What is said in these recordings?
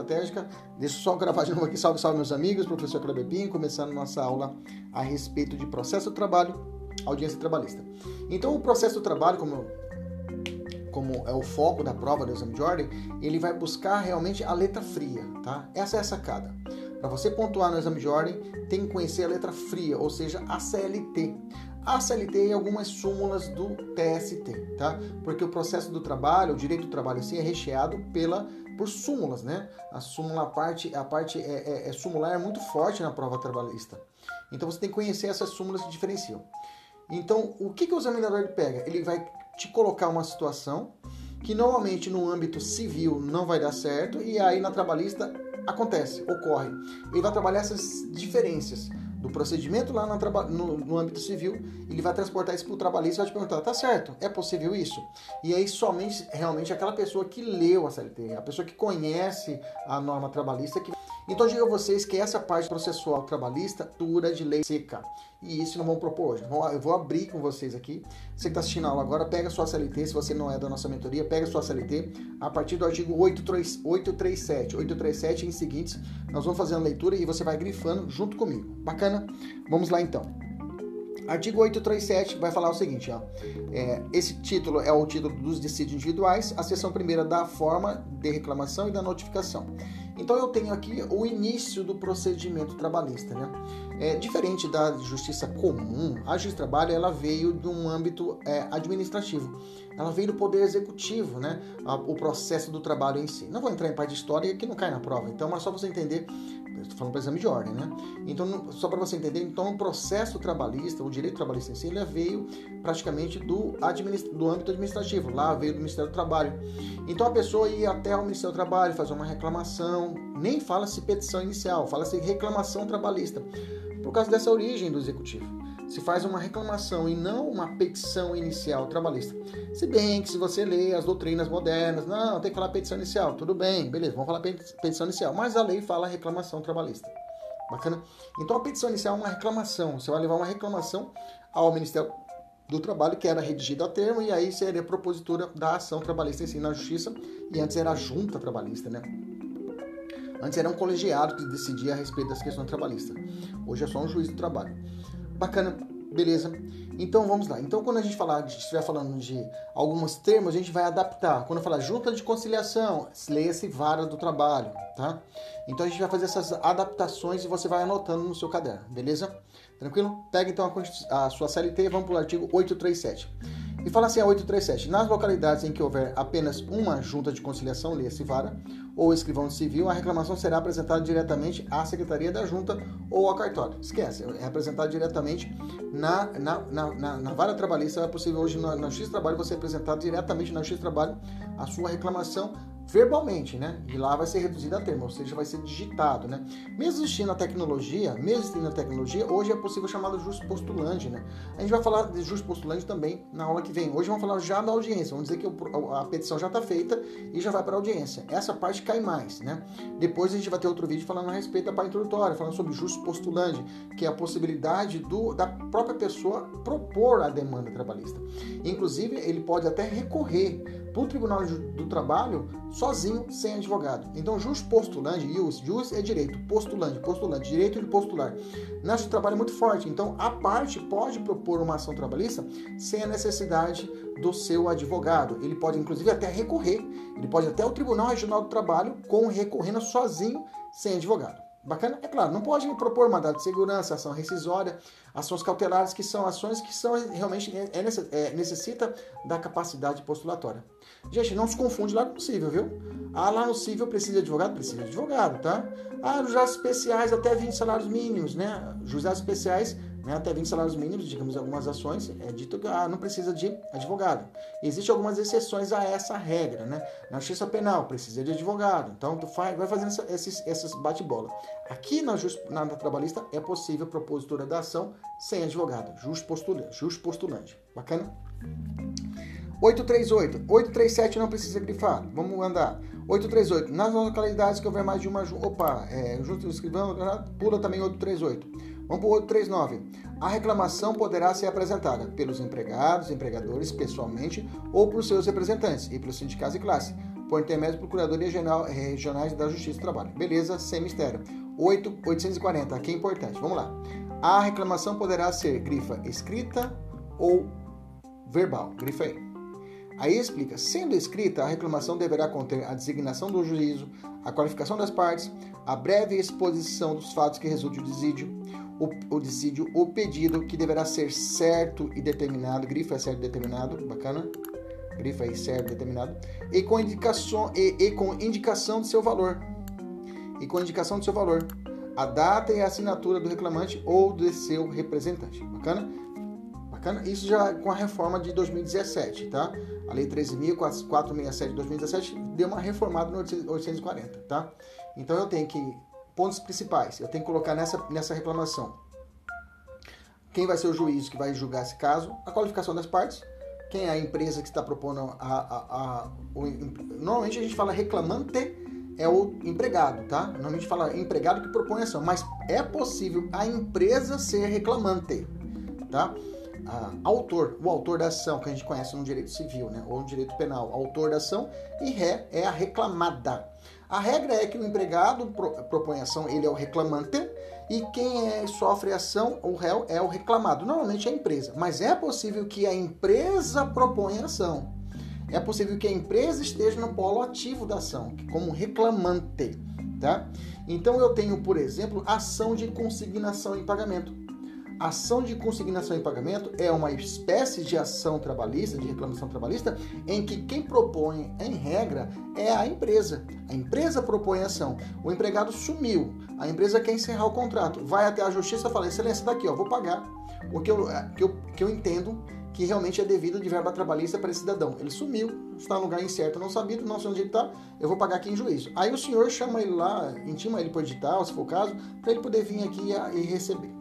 Estratégica. Deixa eu só gravar de novo aqui. Salve, salve, meus amigos. Professor Clebepinho, começando nossa aula a respeito de processo do trabalho, audiência trabalhista. Então, o processo do trabalho, como, como é o foco da prova do exame de ordem, ele vai buscar realmente a letra fria, tá? Essa é a sacada. Para você pontuar no exame de ordem, tem que conhecer a letra fria, ou seja, a CLT. A CLT e algumas súmulas do TST, tá? Porque o processo do trabalho, o direito do trabalho assim, é recheado pela por súmulas, né? A súmula, a parte, a parte é, é, é súmular é muito forte na prova trabalhista. Então você tem que conhecer essas súmulas que diferenciam. Então, o que, que o examinador pega? Ele vai te colocar uma situação que normalmente no âmbito civil não vai dar certo e aí na trabalhista acontece, ocorre. Ele vai trabalhar essas diferenças do procedimento lá no, no, âmbito civil, ele vai transportar isso para o trabalhista e vai te perguntar, tá certo, é possível isso? E aí somente, realmente, aquela pessoa que leu a CLT, a pessoa que conhece a norma trabalhista, que então digo a vocês que essa parte processual trabalhista dura de lei seca. E isso não vamos propor hoje. Eu vou abrir com vocês aqui. Você que está assistindo a aula agora, pega sua CLT, se você não é da nossa mentoria, pega sua CLT a partir do artigo 837. 837 em seguintes, nós vamos fazer a leitura e você vai grifando junto comigo. Bacana? Vamos lá então. Artigo 837 vai falar o seguinte, ó. É, esse título é o título dos dissídios individuais, a seção primeira da forma de reclamação e da notificação. Então eu tenho aqui o início do procedimento trabalhista, né? É, diferente da justiça comum, a justiça do trabalho ela veio de um âmbito é, administrativo. Ela veio do poder executivo, né? O processo do trabalho em si. Não vou entrar em parte de história que não cai na prova. Então, mas só você entender, estou falando para exame de ordem, né? Então, só para você entender, então o processo trabalhista, o direito trabalhista em si, ele veio praticamente do, administ... do âmbito administrativo. Lá veio do Ministério do Trabalho. Então a pessoa ia até o Ministério do Trabalho fazer uma reclamação, nem fala-se petição inicial, fala-se reclamação trabalhista por causa dessa origem do executivo. Se faz uma reclamação e não uma petição inicial trabalhista. Se bem que se você lê as doutrinas modernas, não, tem que falar petição inicial, tudo bem, beleza, vamos falar petição inicial, mas a lei fala reclamação trabalhista. Bacana? Então a petição inicial é uma reclamação, você vai levar uma reclamação ao Ministério do Trabalho, que era redigido a termo, e aí seria propositura da ação trabalhista em si na Justiça, e antes era a junta trabalhista, né? Antes era um colegiado que decidia a respeito das questões trabalhistas. Hoje é só um juiz do trabalho. Bacana, beleza. Então vamos lá. Então quando a gente falar, estiver falando de alguns termos, a gente vai adaptar. Quando falar junta de conciliação, leia-se vara do trabalho, tá? Então a gente vai fazer essas adaptações e você vai anotando no seu caderno, beleza? Tranquilo? Pega então a, a sua CLT e vamos para o artigo 837. E fala assim a 837. Nas localidades em que houver apenas uma junta de conciliação, leia-se vara, ou escrivão civil, a reclamação será apresentada diretamente à secretaria da junta ou ao cartório. Esquece, é apresentada diretamente na, na, na, na, na vara trabalhista. É possível hoje na, na X Trabalho você apresentar diretamente na X Trabalho a sua reclamação verbalmente, né? E lá vai ser reduzido a termo, ou seja, vai ser digitado, né? Mesmo existindo a tecnologia, mesmo existindo a tecnologia, hoje é possível chamar de justo postulante, né? A gente vai falar de justo postulante também na aula que vem. Hoje vamos falar já da audiência, vamos dizer que a petição já está feita e já vai para a audiência. Essa parte cai mais, né? Depois a gente vai ter outro vídeo falando a respeito da parte introdutória, falando sobre justo postulante, que é a possibilidade do, da própria pessoa propor a demanda trabalhista. Inclusive, ele pode até recorrer para o Tribunal do Trabalho sozinho, sem advogado. Então, jus postulante, jus, jus é direito, postulante, postulante, direito de postular. Do trabalho é muito forte. Então, a parte pode propor uma ação trabalhista sem a necessidade do seu advogado. Ele pode, inclusive, até recorrer. Ele pode até o Tribunal Regional do Trabalho com recorrendo sozinho, sem advogado. Bacana? É claro, não pode propor mandado de segurança, ação rescisória, ações cautelares, que são ações que são realmente é, é, necessita da capacidade postulatória. Gente, não se confunde lá no civil, viu? Ah, lá no civil precisa de advogado? Precisa de advogado, tá? Ah, juizados especiais até 20 salários mínimos, né? Juizados especiais né, até 20 salários mínimos, digamos, algumas ações, é dito que ah, não precisa de advogado. Existem algumas exceções a essa regra, né? Na justiça penal, precisa de advogado. Então, tu faz, vai fazendo essa, esses, essas bate-bola. Aqui na, just, na, na trabalhista é possível propositura da ação sem advogado, just postulante. Postulante. Bacana? 838. 837 não precisa grifar. Vamos andar. 838. Nas localidades que houver mais de uma. Opa, é, junto do escrivão, pula também 838. Vamos para o 839. A reclamação poderá ser apresentada pelos empregados, empregadores, pessoalmente, ou por seus representantes e pelos sindicatos e classe, por intermédio da Procuradoria Geral, Regionais da Justiça do Trabalho. Beleza, sem mistério. 8, 840, aqui é importante. Vamos lá. A reclamação poderá ser grifa escrita ou verbal. Grifa aí. Aí explica: sendo escrita, a reclamação deverá conter a designação do juízo, a qualificação das partes, a breve exposição dos fatos que resulte do desídio, o, o dissídio, o pedido que deverá ser certo e determinado, grifa é certo e determinado, bacana, grifa aí certo e determinado, e com indicação, e, e com indicação do seu valor, e com indicação do seu valor, a data e a assinatura do reclamante ou de seu representante, bacana? Bacana? Isso já com a reforma de 2017, tá? A Lei 13.467 de 2017 deu uma reformada no 840, tá? Então eu tenho que pontos principais. Eu tenho que colocar nessa, nessa reclamação quem vai ser o juiz que vai julgar esse caso, a qualificação das partes, quem é a empresa que está propondo a, a, a o, normalmente a gente fala reclamante é o empregado, tá? Normalmente fala empregado que propõe ação, mas é possível a empresa ser reclamante, tá? A, autor, o autor da ação que a gente conhece no direito civil, né? Ou no direito penal, autor da ação e ré é a reclamada. A regra é que o empregado propõe ação, ele é o reclamante, e quem é, sofre ação, o réu, é o reclamado. Normalmente é a empresa, mas é possível que a empresa proponha ação. É possível que a empresa esteja no polo ativo da ação, como reclamante, tá? Então eu tenho, por exemplo, ação de consignação em pagamento. Ação de consignação em pagamento é uma espécie de ação trabalhista, de reclamação trabalhista, em que quem propõe, em regra, é a empresa. A empresa propõe a ação. O empregado sumiu. A empresa quer encerrar o contrato. Vai até a justiça e fala: Excelência, daqui, ó, vou pagar. Porque eu, é, que eu, que eu entendo que realmente é devido de verba trabalhista para esse cidadão. Ele sumiu, está no lugar incerto, não sabido, não sei onde ele está, eu vou pagar aqui em juízo. Aí o senhor chama ele lá, intima ele por edital, se for o caso, para ele poder vir aqui e receber.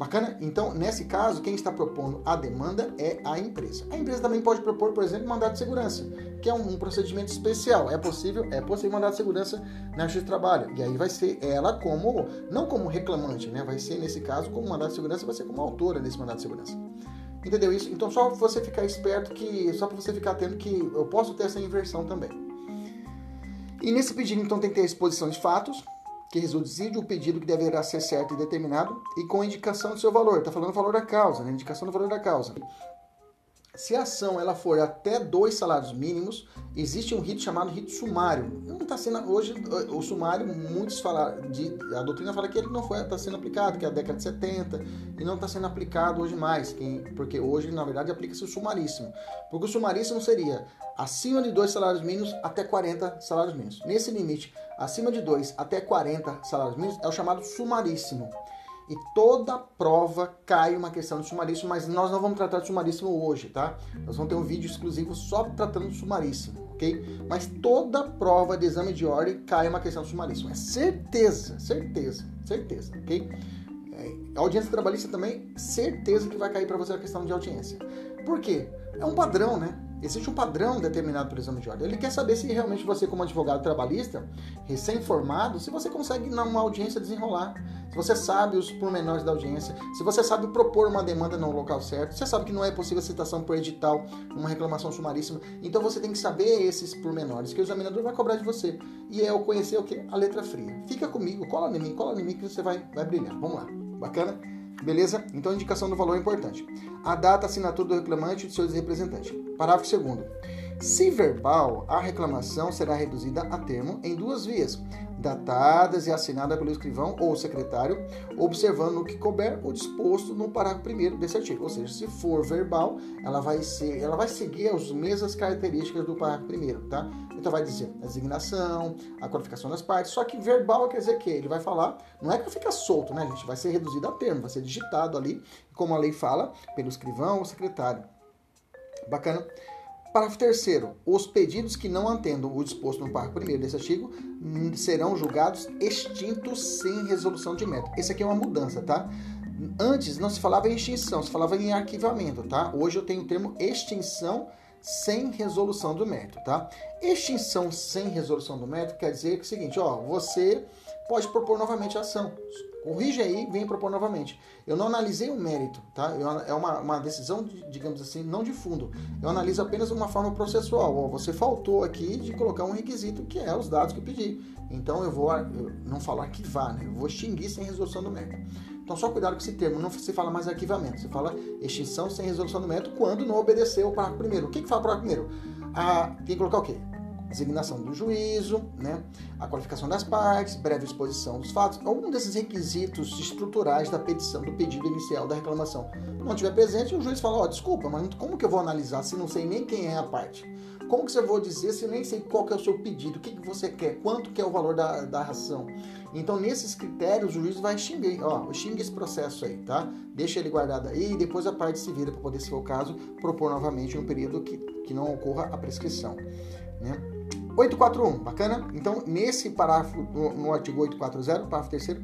Bacana? Então, nesse caso, quem está propondo a demanda é a empresa. A empresa também pode propor, por exemplo, mandado de segurança, que é um, procedimento especial. É possível, é possível mandado de segurança na Justiça de Trabalho. E aí vai ser ela como, não como reclamante, né? Vai ser, nesse caso, como mandado de segurança, vai ser como autora desse mandado de segurança. Entendeu isso? Então, só você ficar esperto que, só para você ficar atento que eu posso ter essa inversão também. E nesse pedido, então, tem que ter a exposição de fatos, que reside o pedido que deverá ser certo e determinado e com indicação do seu valor. Está falando o valor da causa, né? indicação do valor da causa. Se a ação ela for até dois salários mínimos, existe um rito chamado rito sumário. Não está sendo hoje o sumário, muitos falam de a doutrina fala que ele não foi está sendo aplicado, que é a década de 70 e não está sendo aplicado hoje mais, porque hoje na verdade aplica-se o sumaríssimo. Porque o sumaríssimo seria acima de dois salários mínimos até 40 salários mínimos. Nesse limite, acima de dois até 40 salários mínimos é o chamado sumaríssimo e toda prova cai uma questão de sumaríssimo, mas nós não vamos tratar de sumaríssimo hoje, tá? Nós vamos ter um vídeo exclusivo só tratando de sumaríssimo, ok? Mas toda prova de exame de ordem cai uma questão de sumaríssimo. É certeza, certeza, certeza, ok? É, audiência trabalhista também, certeza que vai cair para você a questão de audiência. Por quê? É um padrão, né? Existe um padrão determinado pelo exame de ordem. Ele quer saber se realmente você, como advogado trabalhista, recém-formado, se você consegue, numa audiência, desenrolar. Se você sabe os pormenores da audiência, se você sabe propor uma demanda no local certo, você sabe que não é possível citação por edital, uma reclamação sumaríssima. Então você tem que saber esses pormenores que o examinador vai cobrar de você. E é o conhecer o que? A letra fria. Fica comigo, cola em mim, cola em mim que você vai, vai brilhar. Vamos lá. Bacana? Beleza? Então a indicação do valor é importante. A data, assinatura do reclamante e de seus representantes. Parágrafo 2 se verbal, a reclamação será reduzida a termo em duas vias, datadas e assinada pelo escrivão ou secretário, observando o que couber o disposto no parágrafo 1 desse artigo. Ou seja, se for verbal, ela vai ser, ela vai seguir as mesmas características do parágrafo 1, tá? Então vai dizer a designação, a qualificação das partes, só que verbal quer dizer que ele vai falar, não é que fica solto, né, gente? Vai ser reduzido a termo, vai ser digitado ali, como a lei fala, pelo escrivão ou secretário. Bacana? Parágrafo 3 Os pedidos que não atendam o disposto no parágrafo 1 desse artigo serão julgados extintos sem resolução de mérito. Esse aqui é uma mudança, tá? Antes não se falava em extinção, se falava em arquivamento, tá? Hoje eu tenho o termo extinção sem resolução do mérito, tá? Extinção sem resolução do mérito quer dizer que é o seguinte, ó, você pode propor novamente a ação. Corrige aí, vem propor novamente. Eu não analisei o mérito, tá? Eu, é uma, uma decisão, digamos assim, não de fundo. Eu analiso apenas uma forma processual. Ó, você faltou aqui de colocar um requisito que é os dados que eu pedi. Então eu vou, eu não falo arquivar, né? Eu vou extinguir sem resolução do mérito. Então só cuidado com esse termo, não se fala mais arquivamento, se fala extinção sem resolução do mérito quando não obedeceu o parágrafo primeiro. O que, que fala o parágrafo primeiro? Ah, tem que colocar o quê? Designação do juízo, né, a qualificação das partes, breve exposição dos fatos, algum desses requisitos estruturais da petição, do pedido inicial da reclamação. Não tiver presente, o juiz fala, ó, oh, desculpa, mas como que eu vou analisar se não sei nem quem é a parte? Como que você vou dizer se eu nem sei qual que é o seu pedido, o que, que você quer, quanto que é o valor da, da ração? Então, nesses critérios, o juiz vai xingar, ó, xinga esse processo aí, tá? Deixa ele guardado aí e depois a parte se vira para poder, se for o caso, propor novamente um período que, que não ocorra a prescrição, né? 841, bacana? Então, nesse parágrafo, no, no artigo 840, parágrafo 3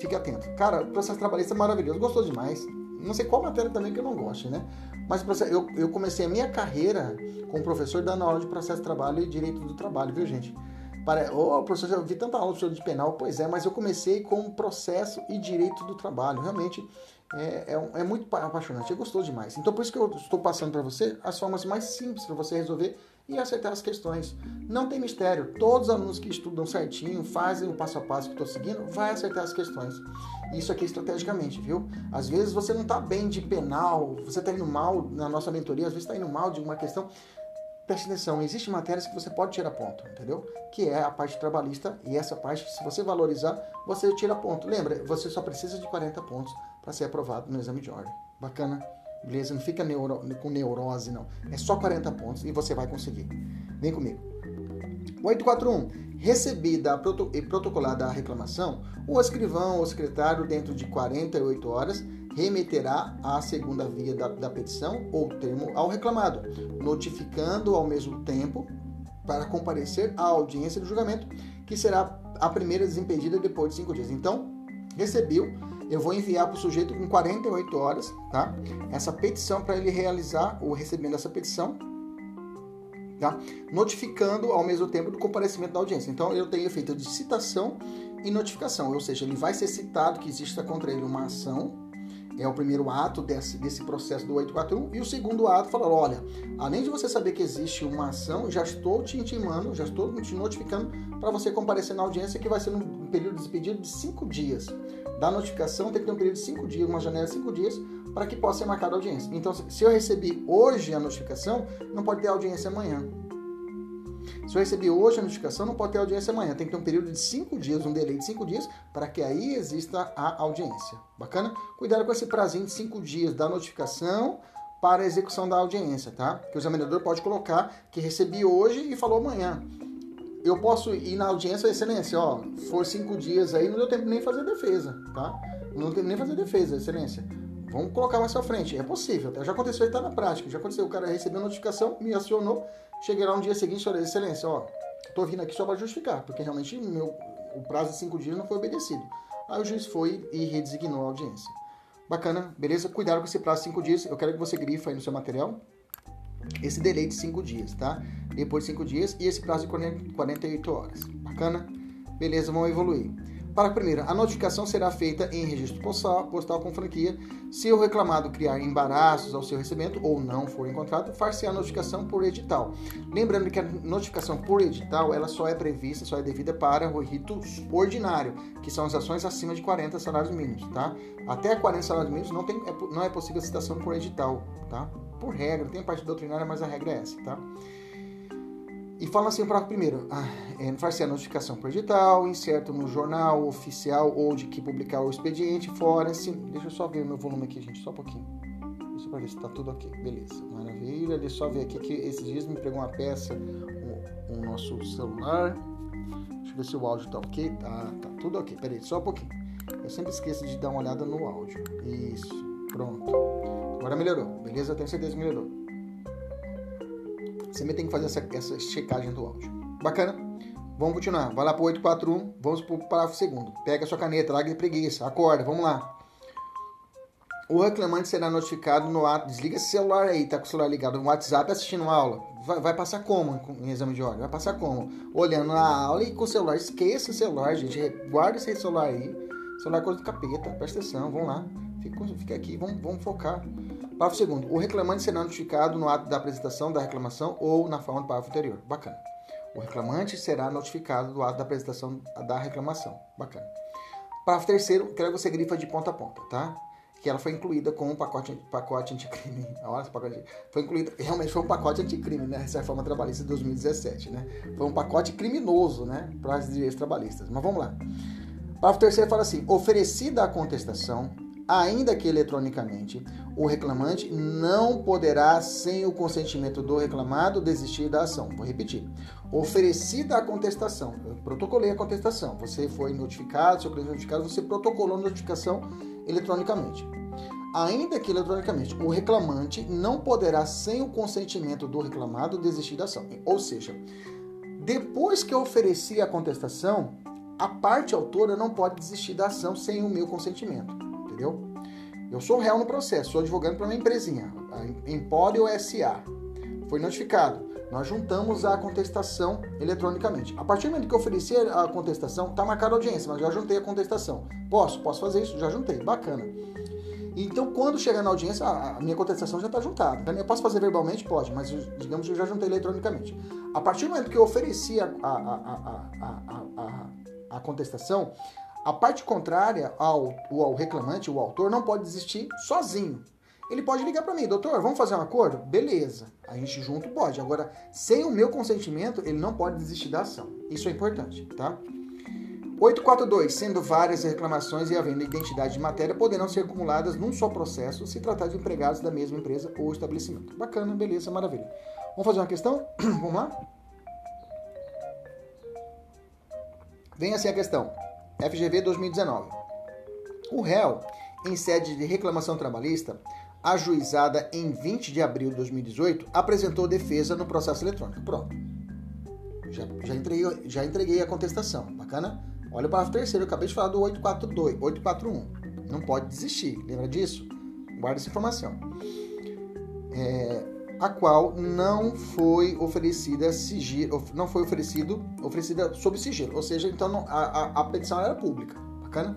fique atento. Cara, o processo trabalhista é maravilhoso, gostou demais. Não sei qual matéria também que eu não goste, né? Mas eu, eu comecei a minha carreira como professor dando aula de processo de trabalho e direito do trabalho, viu, gente? Para, oh, professor, eu vi tanta aula sobre de penal, pois é, mas eu comecei com processo e direito do trabalho. Realmente é, é, é muito apaixonante, é gostoso demais. Então, por isso que eu estou passando para você as formas mais simples para você resolver e acertar as questões. Não tem mistério. Todos os alunos que estudam certinho, fazem o passo a passo que estou seguindo, vai acertar as questões. Isso aqui estrategicamente, viu? Às vezes você não está bem de penal, você está indo mal na nossa mentoria, às vezes está indo mal de uma questão. Preste atenção, existem matérias que você pode tirar ponto, entendeu? Que é a parte trabalhista e essa parte, se você valorizar, você tira ponto. Lembra, você só precisa de 40 pontos para ser aprovado no exame de ordem. Bacana? Beleza? Não fica neuro, com neurose, não. É só 40 pontos e você vai conseguir. Vem comigo. 841. Recebida e protocolada a reclamação, o escrivão ou secretário, dentro de 48 horas, remeterá a segunda via da, da petição ou termo ao reclamado, notificando ao mesmo tempo para comparecer à audiência do julgamento, que será a primeira desimpedida depois de cinco dias. Então, recebeu eu vou enviar para o sujeito com 48 horas, tá? Essa petição para ele realizar o recebimento dessa petição, tá? Notificando ao mesmo tempo do comparecimento da audiência. Então eu tenho efeito de citação e notificação, ou seja, ele vai ser citado que exista contra ele uma ação é o primeiro ato desse, desse processo do 841. E o segundo ato fala: olha, além de você saber que existe uma ação, já estou te intimando, já estou te notificando para você comparecer na audiência, que vai ser num período de despedido de cinco dias. Da notificação tem que ter um período de cinco dias, uma janela de cinco dias, para que possa ser marcada a audiência. Então, se eu recebi hoje a notificação, não pode ter audiência amanhã. Se eu recebi hoje a notificação, não pode ter audiência amanhã. Tem que ter um período de cinco dias, um delay de cinco dias, para que aí exista a audiência. Bacana? Cuidado com esse prazinho de cinco dias da notificação para a execução da audiência, tá? Que o examinador pode colocar que recebi hoje e falou amanhã. Eu posso ir na audiência, excelência, ó, for cinco dias aí, não deu tempo nem fazer defesa, tá? Não deu tempo nem fazer defesa, excelência. Vamos colocar mais pra frente. É possível, tá? Já aconteceu, está na prática. Já aconteceu, o cara recebeu a notificação, me acionou, Cheguei lá no dia seguinte e excelência, ó, tô vindo aqui só para justificar, porque realmente meu, o prazo de cinco dias não foi obedecido. Aí o juiz foi e redesignou a audiência. Bacana, beleza? Cuidado com esse prazo de cinco dias. Eu quero que você grifa aí no seu material. Esse delay de 5 dias, tá? Depois de 5 dias e esse prazo de 48 horas. Bacana? Beleza, vamos evoluir. Para primeiro, a notificação será feita em registro postal, postal com franquia. Se o reclamado criar embaraços ao seu recebimento ou não for encontrado, far-se a notificação por edital. Lembrando que a notificação por edital ela só é prevista, só é devida para o rito ordinário, que são as ações acima de 40 salários mínimos, tá? Até 40 salários mínimos não, tem, é não é possível citação por edital, tá? Por regra, tem parte doutrinária, mas a regra é essa, tá? E fala assim para primeiro, ah, é, faz-se a notificação por edital, inserto no jornal oficial ou de que publicar o expediente, fora assim. Deixa eu só ver o meu volume aqui, gente, só um pouquinho. Deixa eu ver se tá tudo ok. Beleza, maravilha. Deixa eu só ver aqui que esses dias me pegou uma peça, o, o nosso celular. Deixa eu ver se o áudio tá ok. Tá, tá tudo ok. Peraí, só um pouquinho. Eu sempre esqueço de dar uma olhada no áudio. Isso, pronto. Agora melhorou, beleza? Tenho certeza que melhorou. Você também tem que fazer essa, essa checagem do áudio. Bacana? Vamos continuar. Vai lá para 841, vamos para o parágrafo segundo. Pega sua caneta, larga de preguiça, acorda, vamos lá. O reclamante será notificado no ato. Desliga esse celular aí, tá com o celular ligado no WhatsApp assistindo aula. Vai, vai, passar como em exame de ordem? Vai passar como? Olhando a aula e com o celular. Esqueça o celular, gente. Guarda esse celular aí. Celular é coisa do capeta. Presta atenção, vamos lá. Fica, fica aqui, vamos, vamos focar. Parágrafo segundo. O reclamante será notificado no ato da apresentação da reclamação ou na forma do parágrafo anterior. Bacana. O reclamante será notificado do ato da apresentação da reclamação. Bacana. Parágrafo terceiro, quero que você grifa de ponta a ponta, tá? Que ela foi incluída com o um pacote, pacote anticrime. Olha esse pacote. Foi incluída, realmente foi um pacote anticrime, né? Essa reforma trabalhista de 2017, né? Foi um pacote criminoso, né? Para os direitos trabalhistas. Mas vamos lá. Parágrafo terceiro fala assim: oferecida a contestação, ainda que eletronicamente, o reclamante não poderá, sem o consentimento do reclamado, desistir da ação. Vou repetir. Oferecida a contestação, eu protocolei a contestação, você foi notificado, seu cliente notificado, você protocolou a notificação eletronicamente. Ainda que eletronicamente, o reclamante não poderá, sem o consentimento do reclamado, desistir da ação. Ou seja, depois que eu ofereci a contestação, a parte autora não pode desistir da ação sem o meu consentimento entendeu? Eu sou réu no processo, sou advogando para uma empresinha, a Empório SA. Foi notificado. Nós juntamos a contestação eletronicamente. A partir do momento que eu ofereci a contestação, está marcada a audiência, mas já juntei a contestação. Posso? Posso fazer isso? Já juntei. Bacana. Então, quando chegar na audiência, a minha contestação já está juntada. Eu posso fazer verbalmente? Pode, mas digamos que eu já juntei eletronicamente. A partir do momento que eu ofereci a, a, a, a contestação, a parte contrária ao, ao reclamante, o autor, não pode desistir sozinho. Ele pode ligar para mim, doutor, vamos fazer um acordo? Beleza, a gente junto pode. Agora, sem o meu consentimento, ele não pode desistir da ação. Isso é importante, tá? 842. Sendo várias reclamações e havendo identidade de matéria, poderão ser acumuladas num só processo se tratar de empregados da mesma empresa ou estabelecimento. Bacana, beleza, maravilha. Vamos fazer uma questão? Vamos lá? Vem assim a questão. FGV 2019. O réu, em sede de reclamação trabalhista, ajuizada em 20 de abril de 2018, apresentou defesa no processo eletrônico. Pronto. Já, já, entreguei, já entreguei a contestação. Bacana? Olha o parágrafo terceiro, eu acabei de falar do 842, 841. Não pode desistir, lembra disso? Guarda essa informação. É, a qual não foi oferecida sigilo, não foi oferecido, oferecida sob sigilo, ou seja, então a, a, a petição era pública, bacana?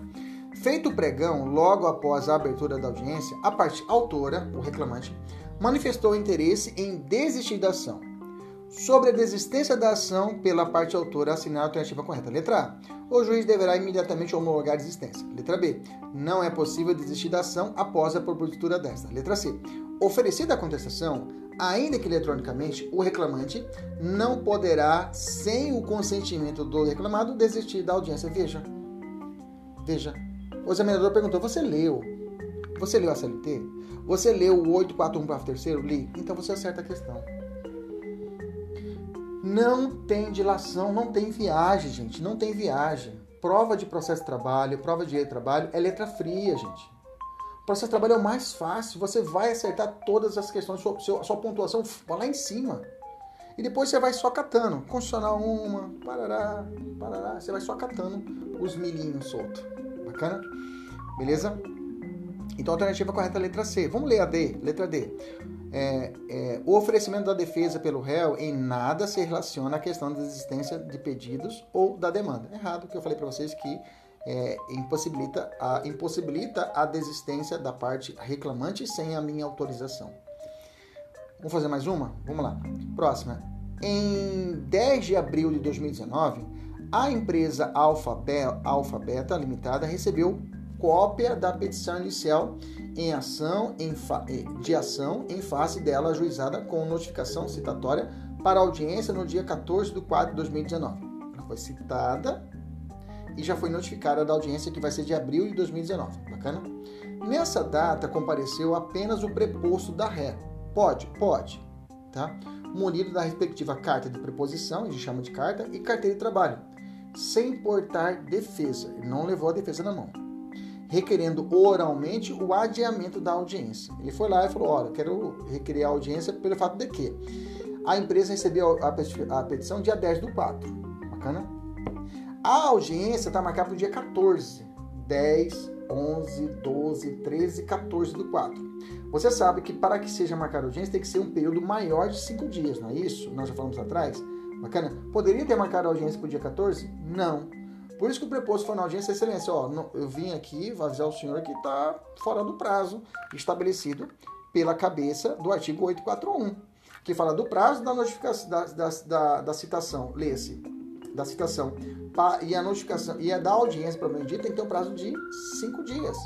Feito o pregão, logo após a abertura da audiência, a parte autora, o reclamante, manifestou interesse em desistir da ação. Sobre a desistência da ação pela parte autora, assinar a alternativa correta. Letra A. O juiz deverá imediatamente homologar a desistência. Letra B. Não é possível desistir da ação após a propositura desta. Letra C. Oferecida a contestação, ainda que eletronicamente, o reclamante não poderá, sem o consentimento do reclamado, desistir da audiência. Veja. Veja. O examinador perguntou: Você leu? Você leu a CLT? Você leu o 841 parágrafo terceiro? Li. Então você acerta a questão. Não tem dilação, não tem viagem, gente. Não tem viagem. Prova de processo de trabalho, prova de direito de trabalho é letra fria, gente. Processo de trabalho é o mais fácil, você vai acertar todas as questões, sua, sua, sua pontuação vai lá em cima. E depois você vai só catando. Constitucional uma, parará, parará. Você vai só catando os milhinhos soltos. Bacana? Beleza? Então a alternativa correta é a letra C. Vamos ler a D. Letra D. é, é, o oferecimento da defesa pelo réu em nada se relaciona à questão da existência de pedidos ou da demanda. Errado que eu falei para vocês que é, impossibilita, a, impossibilita a desistência da parte reclamante sem a minha autorização. Vamos fazer mais uma? Vamos lá. Próxima. Em 10 de abril de 2019, a empresa Alpha, Alpha Beta Limitada recebeu cópia da petição inicial em ação em eh, de ação em face dela ajuizada com notificação citatória para audiência no dia 14 de 4 de 2019. Ela foi citada e já foi notificada da audiência que vai ser de abril de 2019. Bacana? Nessa data compareceu apenas o preposto da ré. Pode? Pode. Tá? Munido da respectiva carta de preposição, a gente chama de carta, e carteira de trabalho, sem portar defesa. Ele não levou a defesa na mão requerendo oralmente o adiamento da audiência. Ele foi lá e falou: Olha, quero requerer a audiência pelo fato de que a empresa recebeu a petição dia 10 do 4. Bacana? A audiência está marcada para o dia 14. 10, 11, 12, 13, 14 do 4. Você sabe que para que seja marcada a audiência tem que ser um período maior de 5 dias, não é isso? Nós já falamos atrás. Bacana? Poderia ter marcado a audiência para o dia 14? Não. Por isso que o preposto foi na audiência, excelência, ó, eu vim aqui, vou avisar o senhor que está fora do prazo estabelecido pela cabeça do artigo 841, que fala do prazo da notificação da, da, da, da citação, lê-se, da citação, e a notificação e a da audiência para o dito tem que ter um prazo de cinco dias.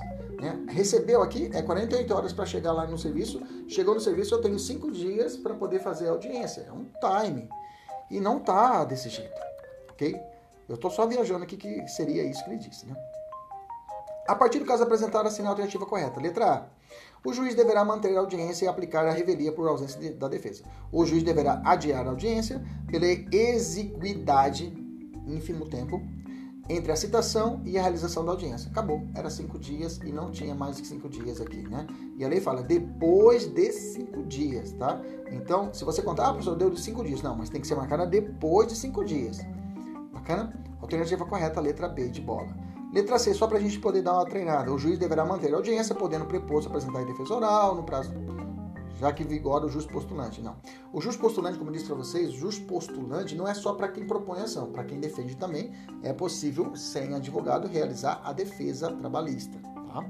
Né? Recebeu aqui, é 48 horas para chegar lá no serviço, chegou no serviço, eu tenho cinco dias para poder fazer a audiência. É um time. E não tá desse jeito, ok? Eu estou só viajando aqui que seria isso que ele disse. Né? A partir do caso apresentado, assinar a alternativa correta. Letra A. O juiz deverá manter a audiência e aplicar a revelia por ausência de, da defesa. O juiz deverá adiar a audiência pela exiguidade, ínfimo tempo, entre a citação e a realização da audiência. Acabou. Era cinco dias e não tinha mais que cinco dias aqui, né? E a lei fala depois de cinco dias, tá? Então, se você contar, ah, professor, deu de cinco dias. Não, mas tem que ser marcada depois de cinco dias. Bacana? Alternativa correta, letra B de bola. Letra C, só para a gente poder dar uma treinada. O juiz deverá manter a audiência, podendo preposto apresentar em defesa oral no prazo já que vigora o justo postulante. Não. O justo postulante, como eu disse para vocês, justo postulante não é só para quem propõe ação, para quem defende também é possível, sem advogado, realizar a defesa trabalhista. Tá?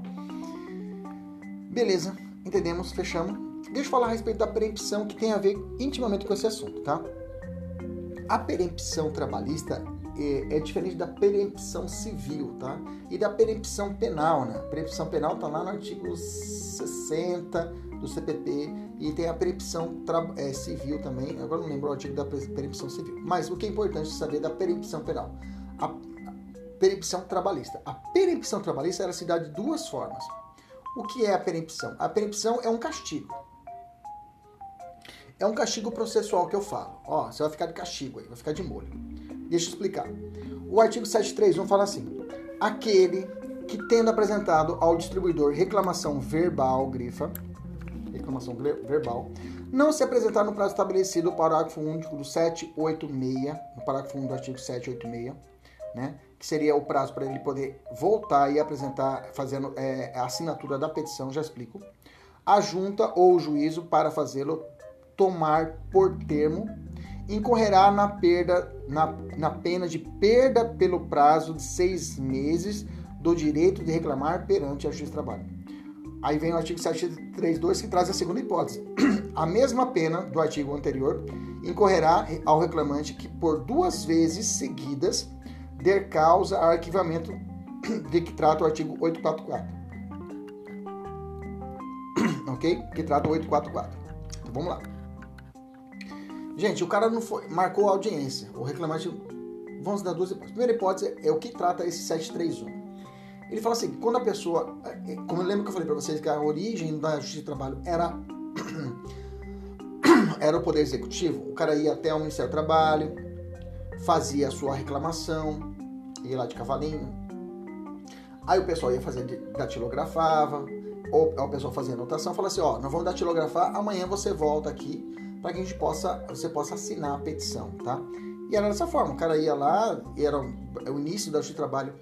Beleza, entendemos, fechamos. Deixa eu falar a respeito da preempção, que tem a ver intimamente com esse assunto, tá? A perempção trabalhista é, é, diferente da perempção civil, tá? E da perempção penal, né? A perempção penal está lá no artigo 60 do CPP e tem a perempção é, civil também. Agora não lembro o artigo da perempção civil. Mas o que é importante saber da perempção penal? A, perempção trabalhista. A perempção trabalhista ela se dá de duas formas. O que é a perempção? A perempção é um castigo. É um castigo processual que eu falo. Ó, você vai ficar de castigo aí, vai ficar de molho. Deixa eu explicar. O artigo 731 fala assim: aquele que tendo apresentado ao distribuidor reclamação verbal, grifa, reclamação verbal, não se apresentar no prazo estabelecido, o parágrafo único do 786, no parágrafo 1 do artigo 786, né, que seria o prazo para ele poder voltar e apresentar, fazendo é, a assinatura da petição, já explico, a junta ou o juízo para fazê-lo tomar por termo incorrerá na, perda, na, na pena de perda pelo prazo de seis meses do direito de reclamar perante a Justiça do Trabalho. Aí vem o artigo 732 que traz a segunda hipótese. A mesma pena do artigo anterior incorrerá ao reclamante que por duas vezes seguidas der causa a arquivamento de que trata o artigo 844. ok? Que trata o 844. Então, vamos lá. Gente, o cara não foi, marcou a audiência. O reclamante. Vamos dar duas hipóteses. Primeira hipótese é o que trata esse 731. Ele fala assim: quando a pessoa. É, como eu lembro que eu falei para vocês que a origem da justiça de trabalho era. era o poder executivo. O cara ia até o Ministério do Trabalho, fazia a sua reclamação, ia lá de cavalinho. Aí o pessoal ia fazer, datilografava, ou o pessoal fazia anotação, fala assim: ó, nós vamos datilografar, amanhã você volta aqui para que a gente possa, você possa assinar a petição, tá? E era dessa forma, o cara ia lá, era o início do trabalho,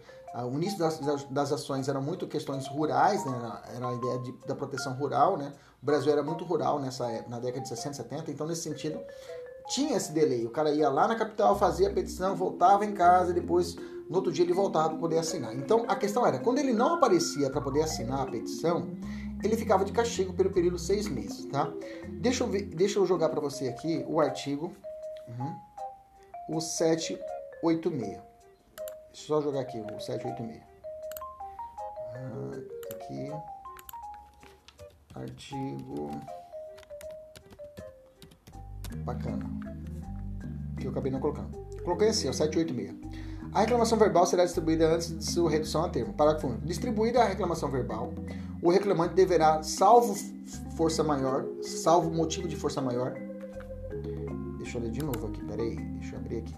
o início das, das, ações eram muito questões rurais, né? era, a ideia de, da proteção rural, né? O Brasil era muito rural nessa na década de 60, 70, então nesse sentido tinha esse delay. O cara ia lá na capital, fazia a petição, voltava em casa depois no outro dia ele voltava para poder assinar. Então a questão era, quando ele não aparecia para poder assinar a petição, ele ficava de castigo pelo período seis meses, tá? Deixa eu, ver, deixa eu jogar para você aqui o artigo, uhum, o 786. Deixa eu só jogar aqui o 786. Ah, aqui, artigo bacana, que eu acabei não colocando. Coloquei assim, o 786. A reclamação verbal será distribuída antes de sua redução a termo. Parágrafo 1. Distribuída a reclamação verbal, o reclamante deverá, salvo força maior, salvo motivo de força maior. Deixa eu ler de novo aqui, peraí, deixa eu abrir aqui.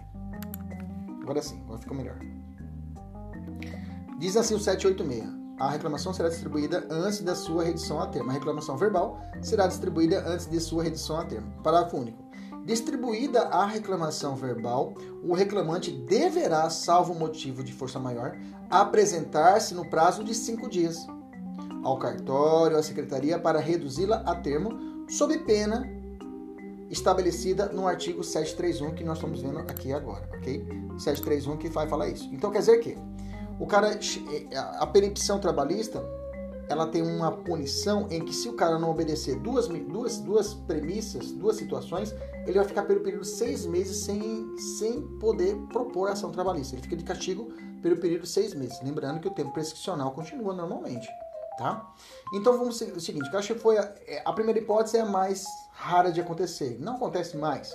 Agora sim, agora ficou melhor. Diz assim o 786. A reclamação será distribuída antes da sua redução a termo. A reclamação verbal será distribuída antes de sua redução a termo. Parágrafo único. Distribuída a reclamação verbal, o reclamante deverá, salvo motivo de força maior, apresentar-se no prazo de cinco dias ao cartório, à secretaria, para reduzi-la a termo, sob pena estabelecida no artigo 731 que nós estamos vendo aqui agora, ok? 731 que vai falar isso. Então quer dizer que o cara, a peripção trabalhista ela tem uma punição em que se o cara não obedecer duas, duas, duas premissas, duas situações, ele vai ficar pelo período seis meses sem, sem poder propor ação trabalhista. Ele fica de castigo pelo período seis meses. Lembrando que o tempo prescricional continua normalmente. Tá? Então vamos seguir o seguinte, que eu acho que foi a, é, a primeira hipótese é a mais rara de acontecer. Não acontece mais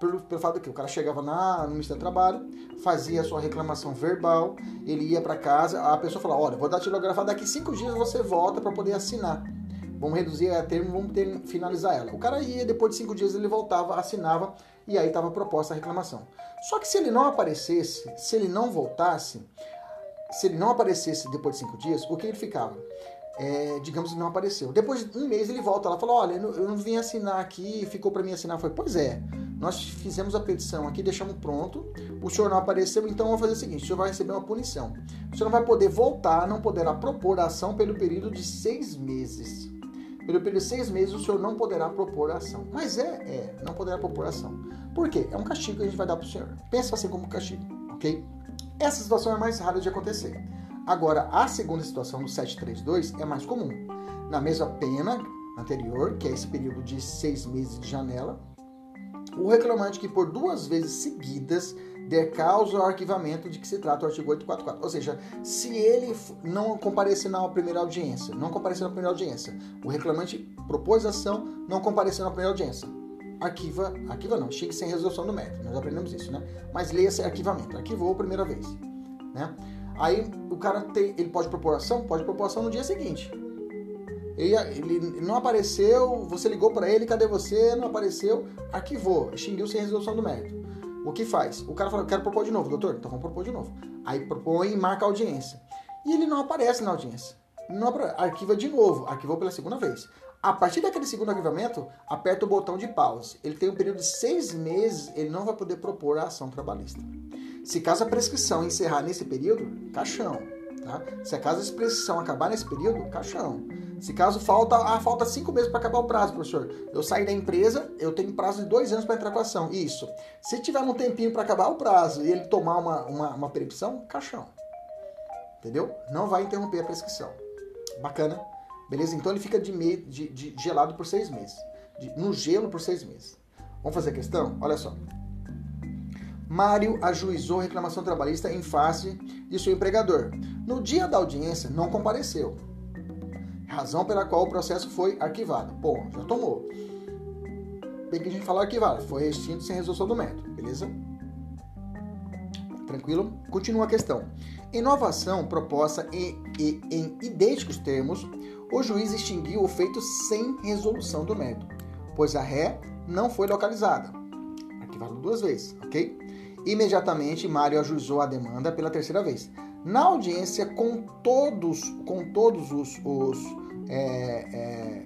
pelo, pelo fato que o cara chegava na, no Ministério do Trabalho, fazia a sua reclamação verbal, ele ia para casa, a pessoa falava, olha, vou dar tilografar, daqui cinco dias você volta para poder assinar. Vamos reduzir a termo, vamos ter, finalizar ela. O cara ia, depois de cinco dias ele voltava, assinava, e aí estava proposta a reclamação. Só que se ele não aparecesse, se ele não voltasse, se ele não aparecesse depois de cinco dias, o que ele ficava? É, digamos que não apareceu. Depois de um mês ele volta lá e fala: Olha, eu não vim assinar aqui, ficou para mim assinar. Foi, pois é, nós fizemos a petição aqui, deixamos pronto, o senhor não apareceu, então vamos fazer o seguinte: o senhor vai receber uma punição. O senhor não vai poder voltar, não poderá propor a ação pelo período de seis meses. Pelo período de seis meses, o senhor não poderá propor a ação. Mas é, é, não poderá propor a ação. Por quê? É um castigo que a gente vai dar para o senhor. Pensa assim como castigo, ok? Essa situação é mais rara de acontecer. Agora, a segunda situação do 732 é mais comum. Na mesma pena anterior, que é esse período de seis meses de janela, o reclamante que por duas vezes seguidas der causa ao arquivamento de que se trata o artigo 844. Ou seja, se ele não comparecer na primeira audiência, não comparecer na primeira audiência, o reclamante propôs ação, não compareceu na primeira audiência, arquiva, arquiva não, chega sem resolução do mérito, nós aprendemos isso, né? Mas leia-se arquivamento, arquivou a primeira vez, né? Aí o cara tem, ele pode propor ação? Pode propor ação no dia seguinte. Ele, ele não apareceu, você ligou para ele, cadê você? Não apareceu, arquivou, extinguiu sem resolução do mérito. O que faz? O cara fala, quero propor de novo, doutor, então vamos propor de novo. Aí propõe e marca a audiência. E ele não aparece na audiência. Não arquiva de novo, arquivou pela segunda vez. A partir daquele segundo arquivamento, aperta o botão de pause. Ele tem um período de seis meses, ele não vai poder propor a ação trabalhista. Se caso a prescrição encerrar nesse período, caixão. Tá? Se caso a prescrição acabar nesse período, caixão. Se caso falta, ah, falta cinco meses para acabar o prazo, professor. Eu saí da empresa, eu tenho prazo de dois anos para entrar com a ação. Isso. Se tiver um tempinho para acabar o prazo e ele tomar uma, uma, uma percepção, caixão. Entendeu? Não vai interromper a prescrição. Bacana? Beleza? Então ele fica de, meio, de, de gelado por seis meses. De, no gelo por seis meses. Vamos fazer a questão? Olha só. Mário ajuizou reclamação trabalhista em face de seu empregador. No dia da audiência, não compareceu. Razão pela qual o processo foi arquivado. Bom, já tomou. Bem que a gente falou arquivado, foi extinto sem resolução do método, beleza? Tranquilo? Continua a questão. Inovação proposta em, em, em idênticos termos, o juiz extinguiu o feito sem resolução do método, pois a ré não foi localizada. Arquivado duas vezes, ok? Imediatamente, Mário ajuizou a demanda pela terceira vez. Na audiência, com todos, com todos os, os é, é,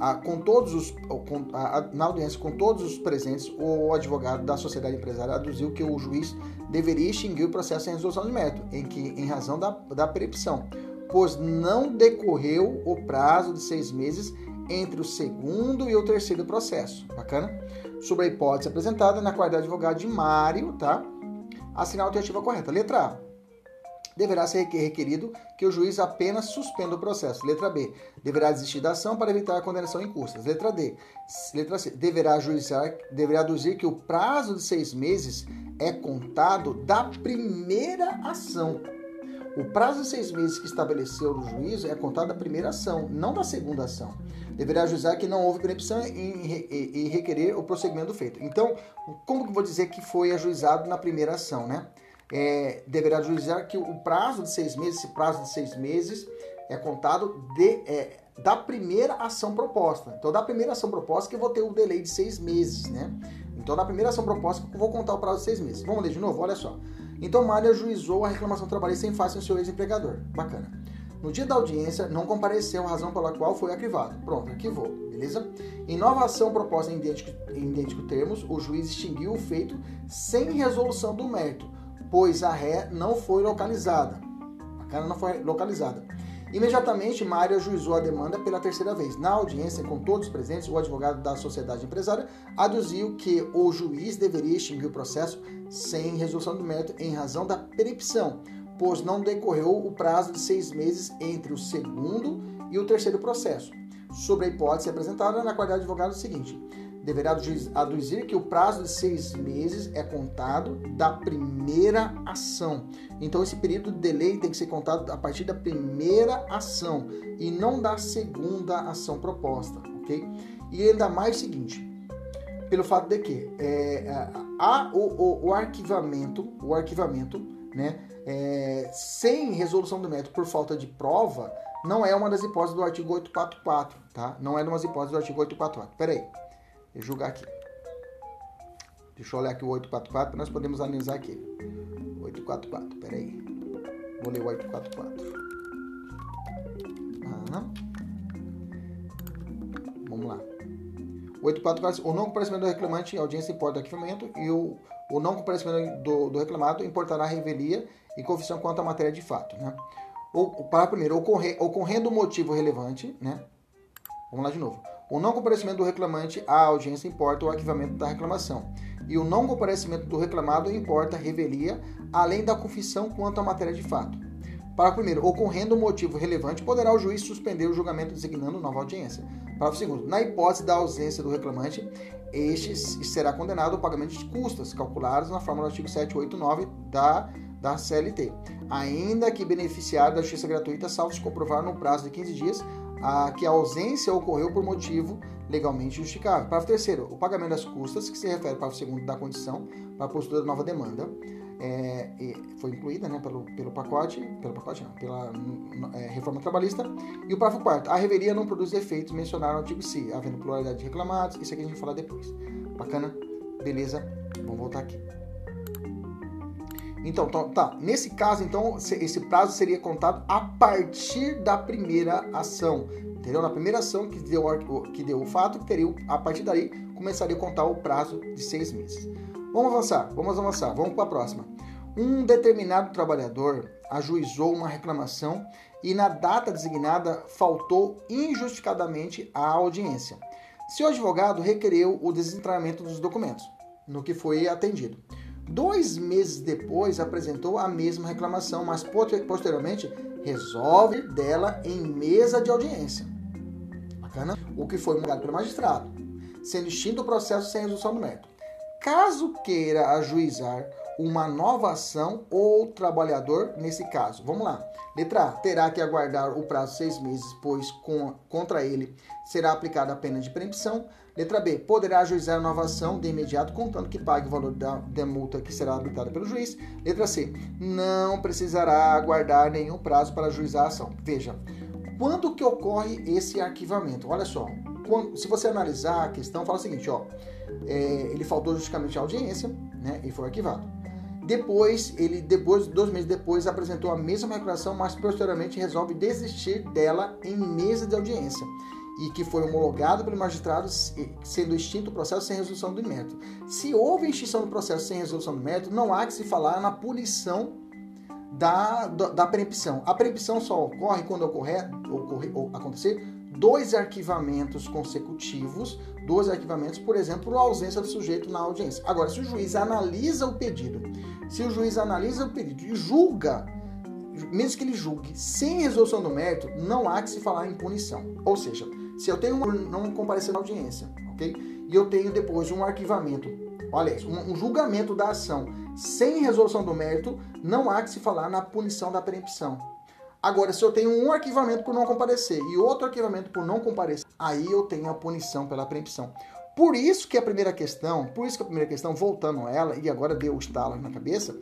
a, com todos os, com, a, na audiência com todos os presentes, o advogado da sociedade empresária aduziu que o juiz deveria extinguir o processo em resolução de mérito, em que, em razão da, da percepção, pois não decorreu o prazo de seis meses entre o segundo e o terceiro processo. Bacana? Sobre a hipótese apresentada na qualidade de advogado de Mário, tá? Assinar a alternativa correta. Letra A deverá ser requerido que o juiz apenas suspenda o processo. Letra B. Deverá desistir da ação para evitar a condenação em custas. Letra D. Letra C. Deverá juizar, deverá aduzir que o prazo de seis meses é contado da primeira ação. O prazo de seis meses que estabeleceu o juízo é contado da primeira ação, não da segunda ação. Deverá ajuizar que não houve percepção e requerer o prosseguimento feito. Então, como que eu vou dizer que foi ajuizado na primeira ação, né? é, deverá juizar que o prazo de seis meses, esse prazo de seis meses é contado de, é, da primeira ação proposta. Então, da primeira ação proposta que eu vou ter o delay de seis meses, né? Então, da primeira ação proposta que eu vou contar o prazo de seis meses. Vamos ler de novo? Olha só. Então, Mário ajuizou a reclamação trabalhista em face ao seu ex-empregador. Bacana. No dia da audiência, não compareceu, razão pela qual foi arquivado. Pronto, arquivou, beleza? Em nova ação proposta em idêntico, em idêntico termos, o juiz extinguiu o feito sem resolução do mérito, pois a ré não foi localizada. A cara não foi localizada. Imediatamente, Mário ajuizou a demanda pela terceira vez. Na audiência, com todos presentes, o advogado da sociedade empresária aduziu que o juiz deveria extinguir o processo sem resolução do mérito em razão da peripção, pois não decorreu o prazo de seis meses entre o segundo e o terceiro processo. Sobre a hipótese apresentada na qualidade de advogado, é o seguinte: deverá aduzir que o prazo de seis meses é contado da primeira ação. Então, esse período de delay tem que ser contado a partir da primeira ação e não da segunda ação proposta, ok? E ainda mais o seguinte, pelo fato de que é, há o, o, o, arquivamento, o arquivamento, né, é, sem resolução do método por falta de prova, não é uma das hipóteses do artigo 844, tá? Não é uma das hipóteses do artigo 844. Peraí e julgar aqui. Deixa eu olhar aqui o 844 para nós podemos analisar aqui. 844, peraí. Vou ler o 844. Ah. Vamos lá. O 844, o não comparecimento do reclamante em audiência importa arquivamento e o, o não comparecimento do, do reclamado importará revelia e confissão quanto à matéria de fato, né? Ou, para primeiro, ocorrer, ocorrendo motivo relevante, né? Vamos lá de novo. O não comparecimento do reclamante à audiência importa o arquivamento da reclamação. E o não comparecimento do reclamado importa revelia, além da confissão quanto à matéria de fato. Para primeiro, ocorrendo motivo relevante, poderá o juiz suspender o julgamento designando nova audiência. Para o segundo, na hipótese da ausência do reclamante, este será condenado ao pagamento de custas calculadas na forma do artigo 789 da, da CLT, ainda que beneficiário da justiça gratuita, salvo se comprovar no prazo de 15 dias a, que a ausência ocorreu por motivo legalmente justificável. Parágrafo terceiro, o pagamento das custas, que se refere para o segundo da condição para a postura da nova demanda, é, foi incluída né, pelo, pelo pacote, pelo pacote não, pela é, reforma trabalhista. E o parágrafo quarto, a reveria não produz efeitos mencionados no artigo C, havendo pluralidade de reclamados, isso aqui a gente vai falar depois. Bacana? Beleza? Vamos voltar aqui. Então, tá. Nesse caso, então, esse prazo seria contado a partir da primeira ação. Entendeu? Na primeira ação que deu, que deu o fato, teria, a partir daí, começaria a contar o prazo de seis meses. Vamos avançar, vamos avançar, vamos para a próxima. Um determinado trabalhador ajuizou uma reclamação e na data designada faltou injustificadamente à audiência. Seu advogado requereu o desentramento dos documentos, no que foi atendido. Dois meses depois apresentou a mesma reclamação, mas posteriormente resolve dela em mesa de audiência. Bacana? O que foi julgado pelo magistrado, sendo extinto o processo sem resolução do mérito. Caso queira ajuizar uma nova ação ou trabalhador nesse caso. Vamos lá. Letra A. Terá que aguardar o prazo de seis meses, pois com, contra ele será aplicada a pena de preempção. Letra B. Poderá ajuizar a nova ação de imediato, contando que pague o valor da, da multa que será habitada pelo juiz. Letra C. Não precisará aguardar nenhum prazo para ajuizar a ação. Veja, quando que ocorre esse arquivamento? Olha só, quando, se você analisar a questão, fala o seguinte, ó, é, ele faltou justamente a audiência, né, e foi arquivado. Depois, ele, depois, dois meses depois, apresentou a mesma reclamação, mas posteriormente resolve desistir dela em mesa de audiência. E que foi homologado pelo magistrado, sendo extinto o processo sem resolução do mérito. Se houve extinção do processo sem resolução do mérito, não há que se falar na punição da, da, da preempção. A preempção só ocorre quando ocorrer, ocorrer, acontecer dois arquivamentos consecutivos, dois arquivamentos, por exemplo, por ausência do sujeito na audiência. Agora, se o juiz analisa o pedido, se o juiz analisa o pedido e julga mesmo que ele julgue sem resolução do mérito, não há que se falar em punição. Ou seja, se eu tenho um não comparecer na audiência, ok? E eu tenho depois um arquivamento, olha isso, um, um julgamento da ação sem resolução do mérito, não há que se falar na punição da preempção. Agora, se eu tenho um arquivamento por não comparecer e outro arquivamento por não comparecer, aí eu tenho a punição pela preempção. Por isso que a primeira questão, por isso que a primeira questão, voltando a ela, e agora deu o estalo na cabeça,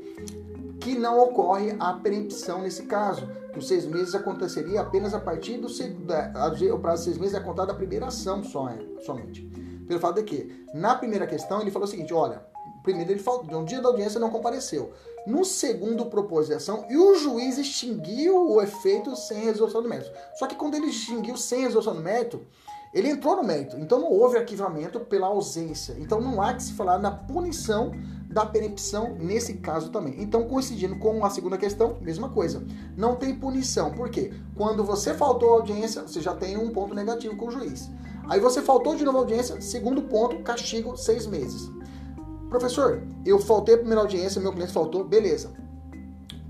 que não ocorre a preempção nesse caso, que os seis meses aconteceria apenas a partir do o prazo de seis meses é contado da primeira ação só, é, somente. Pelo fato de que, na primeira questão, ele falou o seguinte: olha, primeiro ele falou, no dia da audiência não compareceu. No segundo propôs a ação e o juiz extinguiu o efeito sem resolução do mérito. Só que quando ele extinguiu sem resolução do mérito, ele entrou no mérito. Então não houve arquivamento pela ausência. Então não há que se falar na punição da perempção nesse caso também. Então, coincidindo com a segunda questão, mesma coisa. Não tem punição. Por quê? Quando você faltou à audiência, você já tem um ponto negativo com o juiz. Aí você faltou de novo à audiência, segundo ponto, castigo seis meses. Professor, eu faltei a primeira audiência, meu cliente faltou, beleza.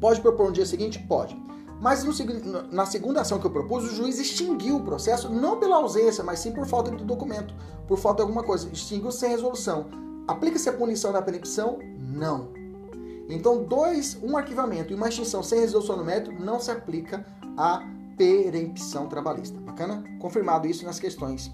Pode propor um dia seguinte? Pode. Mas no, na segunda ação que eu propus, o juiz extinguiu o processo, não pela ausência, mas sim por falta de documento, por falta de alguma coisa. Extinguiu sem resolução. Aplica-se a punição da perempção? Não. Então, dois, um arquivamento e uma extinção sem resolução no mérito não se aplica à perempção trabalhista. Bacana? Confirmado isso nas questões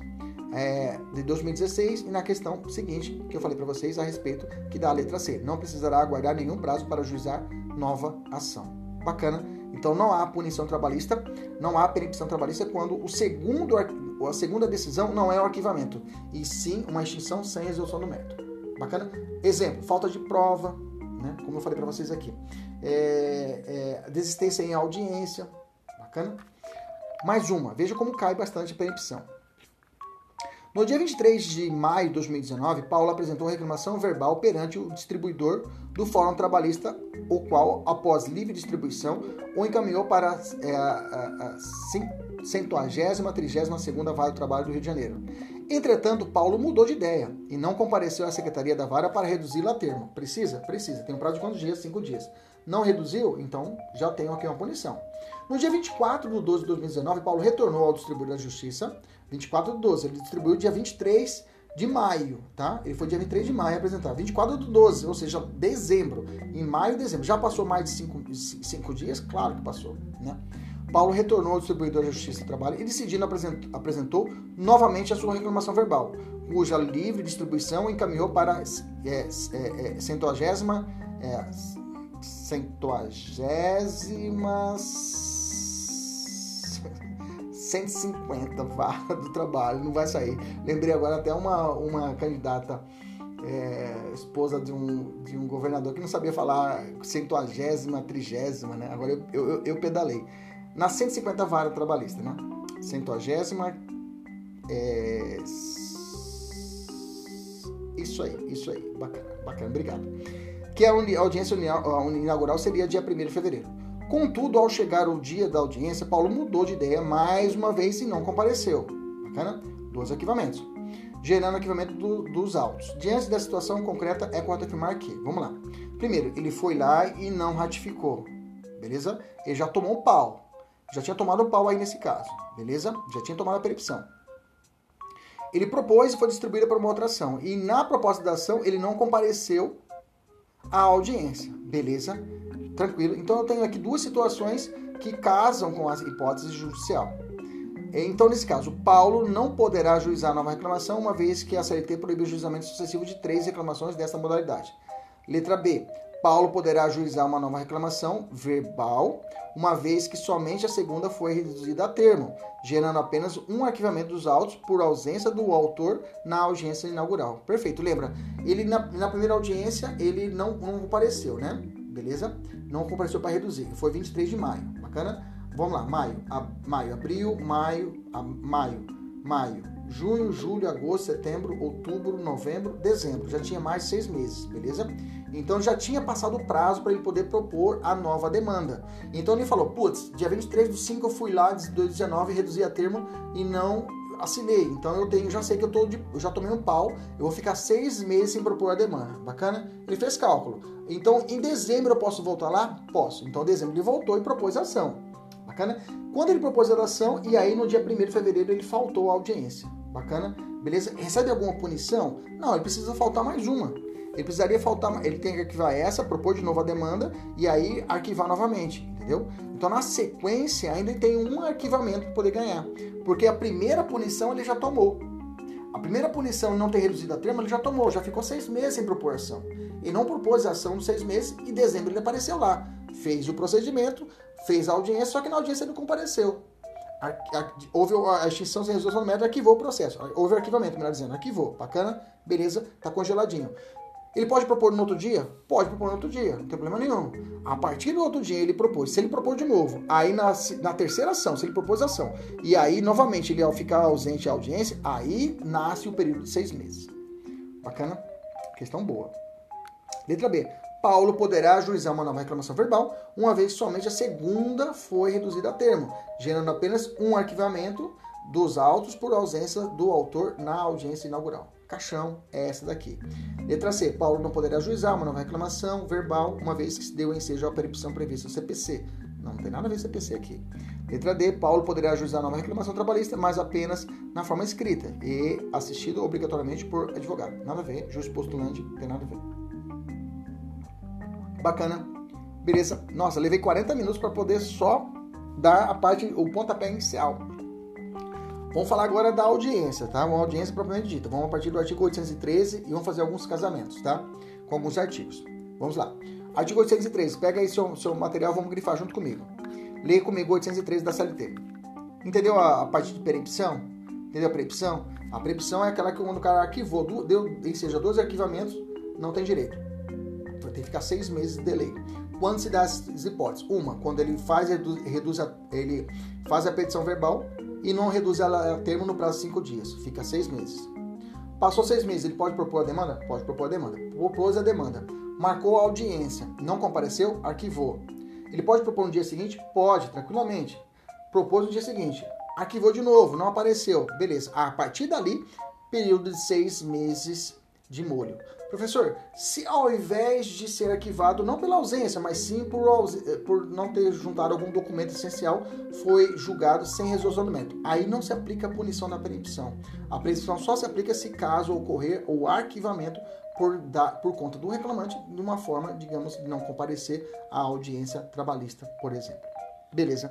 é, de 2016 e na questão seguinte que eu falei para vocês a respeito que dá a letra C. Não precisará aguardar nenhum prazo para juizar nova ação. Bacana? Então não há punição trabalhista, não há perempção trabalhista quando o segundo, a segunda decisão não é o arquivamento, e sim uma extinção sem resolução do mérito. Bacana? Exemplo, falta de prova, né? como eu falei para vocês aqui. É, é, desistência em audiência. Bacana? Mais uma, veja como cai bastante a preempção. No dia 23 de maio de 2019, Paulo apresentou reclamação verbal perante o distribuidor do Fórum Trabalhista, o qual, após livre distribuição, o encaminhou para é, a, a, a centuagésima, trigésima segunda Vara do Trabalho do Rio de Janeiro. Entretanto, Paulo mudou de ideia e não compareceu à Secretaria da Vara para reduzi-la a termo. Precisa? Precisa. Tem um prazo de quantos dias? Cinco dias. Não reduziu? Então já tem aqui uma punição. No dia 24 de 12 de 2019, Paulo retornou ao distribuidor da Justiça. 24 de 12. Ele distribuiu dia 23 de maio, tá? Ele foi dia 23 de maio apresentar. 24 de 12, ou seja, dezembro. Em maio e dezembro. Já passou mais de cinco, cinco dias? Claro que passou, né? Paulo retornou ao distribuidor da Justiça do Trabalho e decidindo apresentou, apresentou novamente a sua reclamação verbal, cuja livre distribuição encaminhou para é, é, é, centuagésima, é, centuagésima 150 vara do trabalho, não vai sair. Lembrei agora até uma, uma candidata é, esposa de um, de um governador que não sabia falar centuagésima, trigésima, né? Agora eu, eu, eu pedalei na 150 vara trabalhista, né? Centuagésima. É... Isso aí, isso aí. Bacana, bacana, obrigado. Que a audiência inaugural seria dia 1 de fevereiro. Contudo, ao chegar o dia da audiência, Paulo mudou de ideia mais uma vez e não compareceu. Bacana? Dois arquivamentos. Gerando arquivamento do, dos autos. Diante da situação concreta, é correto afirmar que, vamos lá. Primeiro, ele foi lá e não ratificou. Beleza? Ele já tomou um pau. Já tinha tomado o pau aí nesse caso, beleza? Já tinha tomado a percepção. Ele propôs e foi distribuída para uma outra ação. E na proposta da ação, ele não compareceu à audiência, beleza? Tranquilo. Então eu tenho aqui duas situações que casam com a hipótese judicial. Então, nesse caso, Paulo não poderá ajuizar nova reclamação, uma vez que a CLT proíbe o juizamento sucessivo de três reclamações desta modalidade. Letra B. Paulo poderá ajuizar uma nova reclamação verbal, uma vez que somente a segunda foi reduzida a termo, gerando apenas um arquivamento dos autos por ausência do autor na audiência inaugural. Perfeito, lembra? Ele na, na primeira audiência ele não, não né? Beleza? Não compareceu para reduzir. Foi 23 de maio. Bacana? Vamos lá, maio, a, maio, abril, maio, a, maio, maio, junho, julho, agosto, setembro, outubro, novembro, dezembro. Já tinha mais de seis meses, beleza? Então já tinha passado o prazo para ele poder propor a nova demanda. Então ele falou: putz, dia 23 do 5 eu fui lá de 2019 reduzi a termo e não assinei. Então eu tenho, já sei que eu, tô de, eu já tomei um pau, eu vou ficar seis meses sem propor a demanda. Bacana? Ele fez cálculo. Então em dezembro eu posso voltar lá? Posso. Então em dezembro ele voltou e propôs a ação. Bacana? Quando ele propôs a ação, e aí no dia 1 de fevereiro ele faltou a audiência. Bacana? Beleza? Recebe alguma punição? Não, ele precisa faltar mais uma. Ele precisaria faltar, ele tem que arquivar essa, propor de novo a demanda e aí arquivar novamente, entendeu? Então na sequência ainda tem um arquivamento para poder ganhar, porque a primeira punição ele já tomou. A primeira punição não ter reduzido a termo ele já tomou, já ficou seis meses sem proporção. E não propôs a ação nos seis meses e em dezembro ele apareceu lá. Fez o procedimento, fez a audiência, só que na audiência ele não compareceu. Houve a extinção sem resolução do método, arquivou o processo. Houve arquivamento, melhor dizendo, arquivou. Bacana, beleza, tá congeladinho. Ele pode propor no outro dia? Pode propor no outro dia, não tem problema nenhum. A partir do outro dia ele propôs. Se ele propor de novo, aí na, na terceira ação, se ele propôs a ação, e aí novamente ele ao ficar ausente à audiência, aí nasce o período de seis meses. Bacana? Questão boa. Letra B. Paulo poderá ajuizar uma nova reclamação verbal, uma vez somente a segunda foi reduzida a termo, gerando apenas um arquivamento dos autos por ausência do autor na audiência inaugural caixão é essa daqui. Letra C. Paulo não poderá ajuizar uma nova reclamação verbal, uma vez que se deu ensejo à percepção prevista no CPC. Não, não tem nada a ver com CPC aqui. Letra D. Paulo poderá ajuizar nova reclamação trabalhista, mas apenas na forma escrita e assistido obrigatoriamente por advogado. Nada a ver. Juiz postulante, não tem nada a ver. Bacana. Beleza. Nossa, levei 40 minutos para poder só dar a parte, o pontapé inicial. Vamos falar agora da audiência, tá? Uma audiência propriamente dita. Vamos a partir do artigo 813 e vamos fazer alguns casamentos, tá? Com alguns artigos. Vamos lá. Artigo 813. Pega aí seu, seu material, vamos grifar junto comigo. Lê comigo 813 da CLT. Entendeu a, a parte de perempção? Entendeu a perempção? A perempção é aquela que quando o cara arquivou, deu, seja, dois arquivamentos, não tem direito. Vai ter que ficar seis meses de delay. Quando se dá as hipóteses? Uma, quando ele faz, reduz, reduz a, ele faz a petição verbal e não reduz ela a termo no prazo de cinco dias, fica seis meses. Passou seis meses, ele pode propor a demanda? Pode propor a demanda. Propôs a demanda. Marcou a audiência, não compareceu? Arquivou. Ele pode propor no dia seguinte? Pode, tranquilamente. Propôs no dia seguinte. Arquivou de novo, não apareceu. Beleza. A partir dali, período de seis meses de molho. Professor, se ao invés de ser arquivado, não pela ausência, mas sim por, eh, por não ter juntado algum documento essencial, foi julgado sem resolução do mérito. Aí não se aplica a punição na perempção. A perempção só se aplica se caso ocorrer o arquivamento por, da, por conta do reclamante de uma forma, digamos, de não comparecer à audiência trabalhista, por exemplo. Beleza?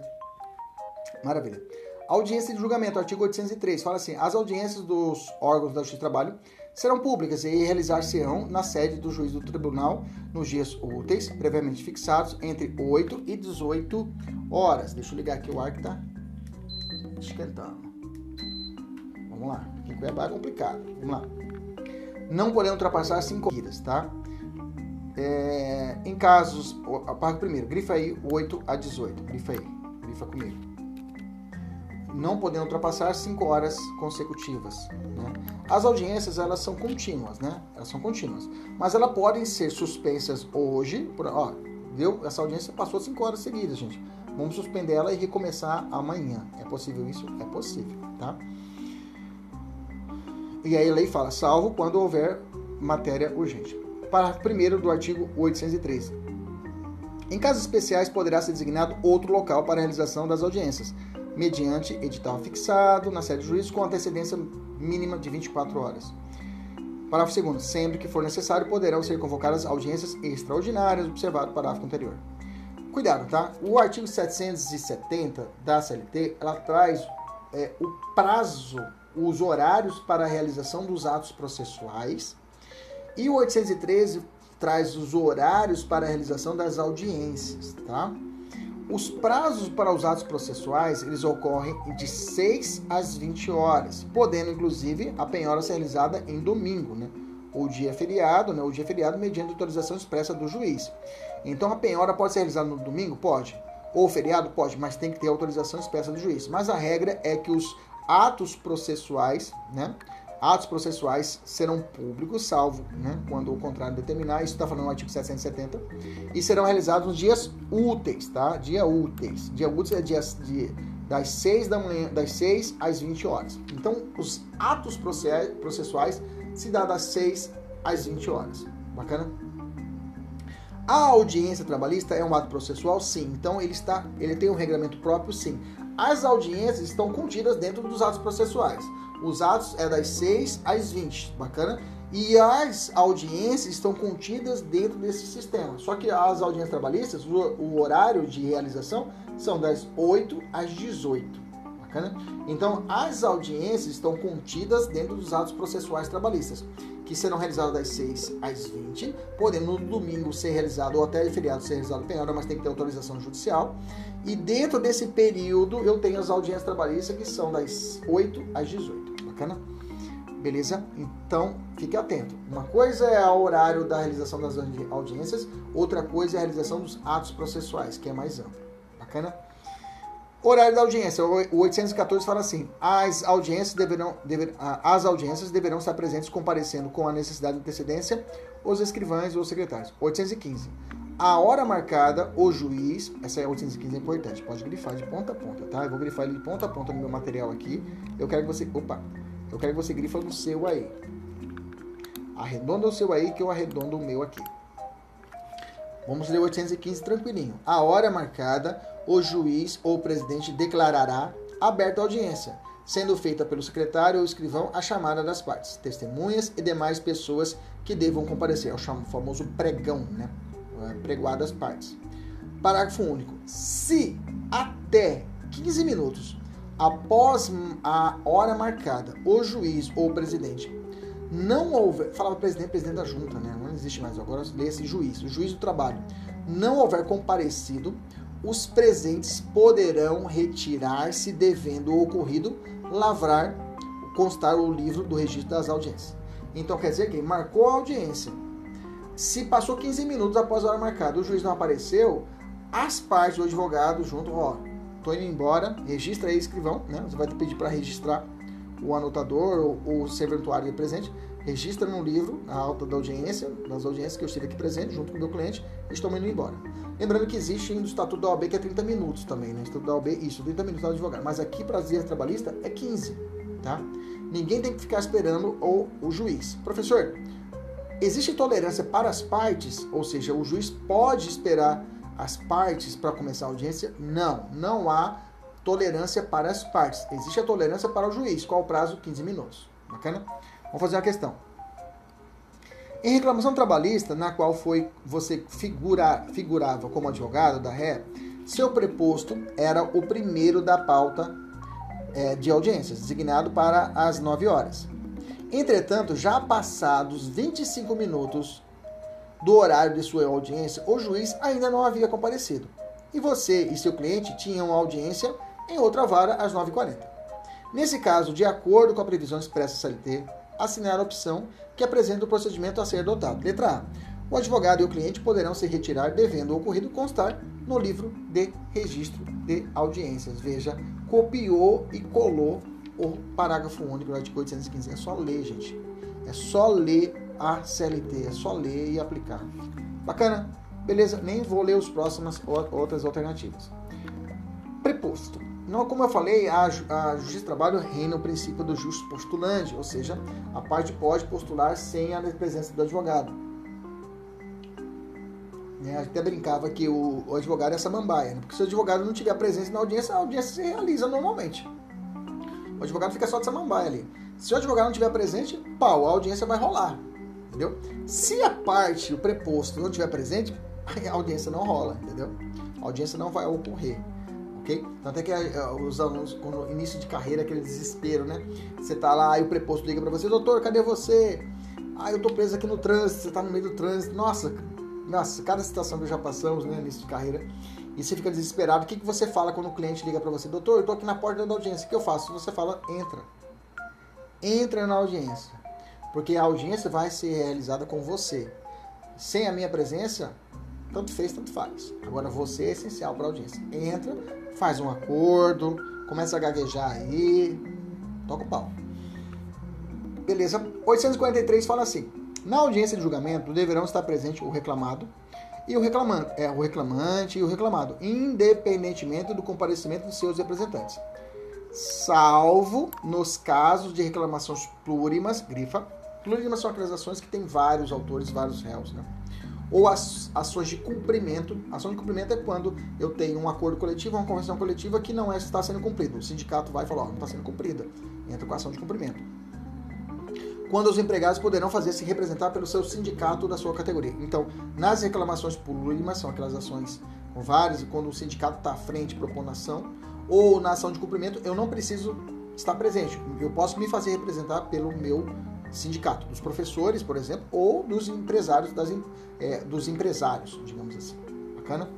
Maravilha. Audiência de julgamento, artigo 803, fala assim: as audiências dos órgãos da Justiça do Trabalho serão públicas e realizar-se-ão na sede do juiz do tribunal nos dias úteis, previamente fixados, entre 8 e 18 horas. Deixa eu ligar aqui o ar que tá esquentando. Vamos lá. Em Cuiabá é complicado. Vamos lá. Não podendo ultrapassar 5 dias, tá? É, em casos, pago primeiro, grifa aí 8 a 18. Grifa aí, grifa comigo não podendo ultrapassar 5 horas consecutivas. Né? As audiências elas são contínuas, né? Elas são contínuas, mas elas podem ser suspensas hoje. Por, ó, deu essa audiência passou 5 horas seguidas, gente. Vamos suspender ela e recomeçar amanhã. É possível isso? É possível, tá? E aí a lei fala, salvo quando houver matéria urgente. Parágrafo 1 do artigo 813. Em casos especiais, poderá ser designado outro local para a realização das audiências, mediante edital fixado na sede do juiz com antecedência mínima de 24 horas. Parágrafo 2 Sempre que for necessário, poderão ser convocadas audiências extraordinárias, observado o parágrafo anterior. Cuidado, tá? O artigo 770 da CLT, ela traz é, o prazo, os horários para a realização dos atos processuais e o 813 traz os horários para a realização das audiências, tá? Os prazos para os atos processuais, eles ocorrem de 6 às 20 horas, podendo inclusive a penhora ser realizada em domingo, né? ou dia feriado, né? o dia feriado mediante autorização expressa do juiz. Então a penhora pode ser realizada no domingo? Pode. Ou feriado? Pode, mas tem que ter autorização expressa do juiz. Mas a regra é que os atos processuais, né? Atos processuais serão públicos, salvo né, quando o contrário determinar, isso está falando no artigo 770, e serão realizados nos dias úteis, tá? Dia úteis. Dia úteis é dias de, das 6 da manhã, das 6 às 20 horas. Então, os atos processuais se dá das 6 às 20 horas. Bacana? A audiência trabalhista é um ato processual? Sim. Então ele está, ele tem um regulamento próprio? Sim. As audiências estão contidas dentro dos atos processuais. Os atos é das 6 às 20, bacana? E as audiências estão contidas dentro desse sistema. Só que as audiências trabalhistas, o, o horário de realização são das 8 às 18. Bacana? Então, as audiências estão contidas dentro dos atos processuais trabalhistas, que serão realizados das 6 às 20, podendo no domingo ser realizado ou até feriado ser realizado penhora, mas tem que ter autorização judicial. E dentro desse período eu tenho as audiências trabalhistas que são das 8 às 18. Bacana? Beleza? Então, fique atento. Uma coisa é o horário da realização das audiências, outra coisa é a realização dos atos processuais, que é mais amplo. Bacana? Horário da audiência. O 814 fala assim: as audiências deverão, dever, as audiências deverão estar presentes comparecendo com a necessidade de antecedência os escrivães ou secretários. 815. A hora marcada, o juiz, essa é 815 é importante, pode grifar de ponta a ponta, tá? Eu vou grifar ele de ponta a ponta no meu material aqui. Eu quero que você, opa, eu quero que você grifa no seu aí. Arredonda o seu aí que eu arredondo o meu aqui. Vamos ler 815 tranquilinho. A hora marcada, o juiz ou o presidente declarará aberta a audiência, sendo feita pelo secretário ou escrivão a chamada das partes, testemunhas e demais pessoas que devam comparecer. É o famoso pregão, né? É, pregoar das partes. Parágrafo único. Se até 15 minutos após a hora marcada, o juiz ou o presidente não houver. Falava presidente, presidente da junta, né? Não existe mais. Agora lê esse juiz, o juiz do trabalho. Não houver comparecido, os presentes poderão retirar-se devendo o ocorrido, lavrar, constar o livro do registro das audiências. Então quer dizer que marcou a audiência. Se passou 15 minutos após a hora marcada, o juiz não apareceu, as partes, o advogado junto, ó, tô indo embora, registra aí, escrivão, né? Você vai pedir para registrar o anotador ou o serventuário presente, registra no livro a alta da audiência, das audiências que eu estive aqui presente, junto com o meu cliente, e estou indo embora. Lembrando que existe o Estatuto da OAB que é 30 minutos também, né? Estatuto da OAB, isso, 30 minutos do advogado. Mas aqui para as vias trabalhistas é 15, tá? Ninguém tem que ficar esperando o, o juiz. Professor, existe tolerância para as partes? Ou seja, o juiz pode esperar as partes para começar a audiência? Não, não há tolerância para as partes. Existe a tolerância para o juiz. Qual o prazo? 15 minutos. Bacana? Vamos fazer uma questão. Em reclamação trabalhista, na qual foi você figura, figurava como advogado da ré, seu preposto era o primeiro da pauta é, de audiências, designado para as 9 horas. Entretanto, já passados 25 minutos do horário de sua audiência, o juiz ainda não havia comparecido. E você e seu cliente tinham audiência em outra vara às 9h40. Nesse caso, de acordo com a previsão expressa CLT, assinar a opção que apresenta o procedimento a ser adotado. Letra A. O advogado e o cliente poderão se retirar devendo o ocorrido constar no livro de registro de audiências. Veja, copiou e colou o parágrafo único do artigo 815. É só ler, gente. É só ler a CLT, é só ler e aplicar. Bacana? Beleza? Nem vou ler os próximas outras alternativas. Preposto. Não, como eu falei, a, a Justiça do Trabalho reina o princípio do justo postulante, ou seja, a parte pode postular sem a presença do advogado. Né? Até brincava que o, o advogado é samambaia, né? porque se o advogado não tiver presença na audiência, a audiência se realiza normalmente. O advogado fica só de samambaia ali. Se o advogado não tiver presente, pau, a audiência vai rolar. Entendeu? Se a parte, o preposto, não tiver presente, a audiência não rola, entendeu? A audiência não vai ocorrer ok? Tanto é que uh, os alunos, no início de carreira, aquele desespero, né? Você tá lá e o preposto liga para você, doutor, cadê você? Ah, eu tô preso aqui no trânsito, você tá no meio do trânsito. Nossa, nossa, cada situação que já passamos, né, início de carreira, e você fica desesperado. O que, que você fala quando o cliente liga para você? Doutor, eu tô aqui na porta da audiência, o que eu faço? Você fala, entra. Entra na audiência. Porque a audiência vai ser realizada com você. Sem a minha presença, tanto fez, tanto faz. Agora você é essencial para a audiência. Entra, faz um acordo, começa a gaguejar aí, toca o pau. Beleza. 843 fala assim: na audiência de julgamento deverão estar presentes o reclamado e o reclamante, é, o reclamante e o reclamado, independentemente do comparecimento de seus representantes, salvo nos casos de reclamações plurimas, grifa. Plurimas são aquelas ações que têm vários autores, vários réus, né? Ou as ações de cumprimento. Ação de cumprimento é quando eu tenho um acordo coletivo, uma convenção coletiva que não é, está sendo cumprido. O sindicato vai falar, ó, não está sendo cumprida. Entra com a ação de cumprimento quando os empregados poderão fazer-se representar pelo seu sindicato da sua categoria. Então, nas reclamações polítimas, são aquelas ações com várias, quando o sindicato está à frente propondo ação, ou na ação de cumprimento, eu não preciso estar presente. Eu posso me fazer representar pelo meu sindicato, dos professores, por exemplo, ou dos empresários, das, é, dos empresários, digamos assim. Bacana?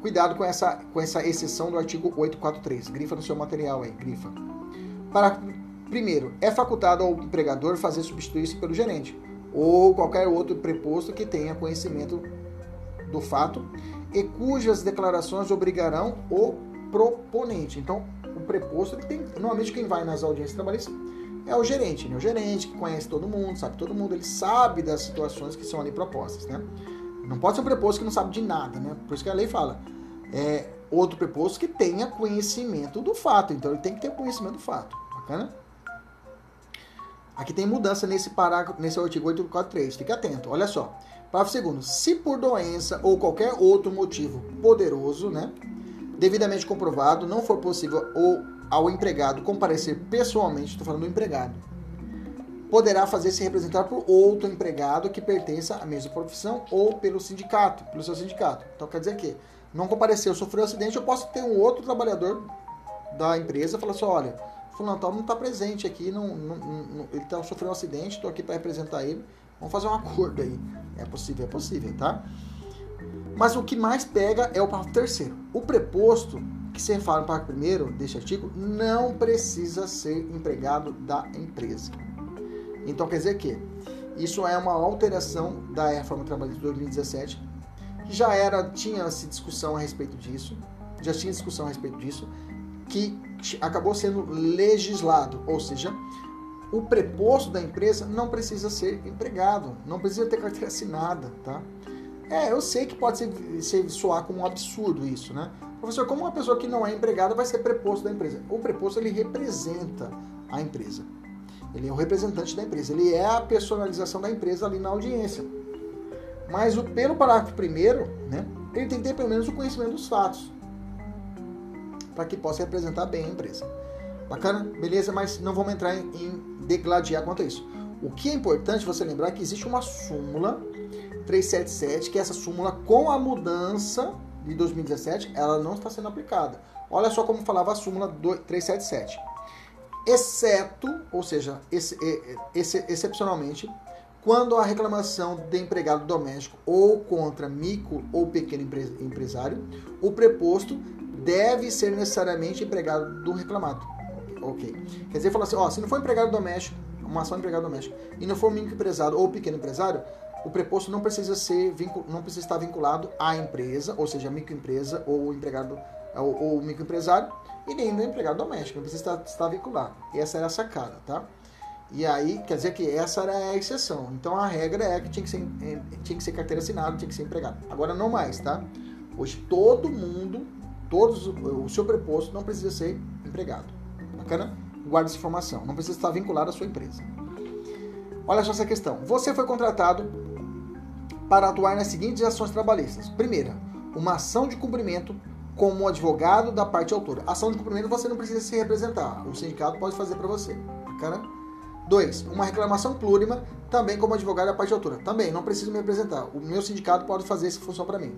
Cuidado com essa, com essa exceção do artigo 843. Grifa no seu material aí, grifa. Para Primeiro, é facultado ao empregador fazer substituir-se pelo gerente ou qualquer outro preposto que tenha conhecimento do fato e cujas declarações obrigarão o proponente. Então, o preposto tem, normalmente quem vai nas audiências trabalhistas é o gerente, né? O gerente que conhece todo mundo, sabe todo mundo, ele sabe das situações que são ali propostas, né? Não pode ser um preposto que não sabe de nada, né? Por isso que a lei fala, é outro preposto que tenha conhecimento do fato. Então, ele tem que ter conhecimento do fato. Bacana? Aqui tem mudança nesse parágrafo, nesse artigo 843. Fique atento. Olha só. Parágrafo segundo. Se por doença ou qualquer outro motivo poderoso, né, devidamente comprovado, não for possível ou ao empregado comparecer pessoalmente, estou falando do empregado, poderá fazer-se representar por outro empregado que pertença à mesma profissão ou pelo sindicato, pelo seu sindicato. Então quer dizer que não compareceu, sofreu um acidente, eu posso ter um outro trabalhador da empresa falar assim, olha, fulano tal não está presente aqui, não, não, não ele tá, sofreu um acidente, estou aqui para representar ele. Vamos fazer um acordo aí. É possível, é possível, tá? Mas o que mais pega é o parágrafo terceiro. O preposto, que se refere no parágrafo primeiro deste artigo, não precisa ser empregado da empresa. Então quer dizer que isso é uma alteração da reforma trabalhista de 2017, que já era, tinha-se discussão a respeito disso, já tinha discussão a respeito disso, que acabou sendo legislado, ou seja, o preposto da empresa não precisa ser empregado, não precisa ter carteira assinada, tá? É, eu sei que pode ser, ser soar como um absurdo isso, né? Professor, como uma pessoa que não é empregada vai ser preposto da empresa? O preposto ele representa a empresa. Ele é o representante da empresa, ele é a personalização da empresa ali na audiência. Mas o, pelo parágrafo primeiro, né, ele tem que ter pelo menos o conhecimento dos fatos para que possa representar bem a empresa. Bacana? Beleza? Mas não vamos entrar em, em degladiar quanto a isso. O que é importante você lembrar é que existe uma súmula 377, que essa súmula, com a mudança de 2017, ela não está sendo aplicada. Olha só como falava a súmula 377. Exceto, ou seja, esse, esse, excepcionalmente, quando a reclamação de empregado doméstico ou contra micro ou pequeno empresário, o preposto deve ser necessariamente empregado do reclamado. Ok. Quer dizer, fala assim, ó, se não for empregado doméstico, uma ação de empregado doméstico, e não for microempresário ou pequeno empresário, o preposto não precisa ser não precisa estar vinculado à empresa, ou seja, microempresa ou empregado ou, ou microempresário, e nem do empregado doméstico, não precisa estar, estar vinculado. Essa era a sacada, tá? E aí, quer dizer que essa era a exceção. Então a regra é que tinha que ser, eh, tinha que ser carteira assinada, tinha que ser empregado. Agora não mais, tá? Hoje todo mundo Todos, o seu preposto não precisa ser empregado. Bacana? Guarde essa informação. Não precisa estar vinculado à sua empresa. Olha só essa questão. Você foi contratado para atuar nas seguintes ações trabalhistas. Primeira, uma ação de cumprimento como advogado da parte autora. Ação de cumprimento você não precisa se representar. O sindicato pode fazer para você. Bacana? Dois, uma reclamação plurima, também como advogado da parte autora. Também, não preciso me representar. O meu sindicato pode fazer essa função para mim.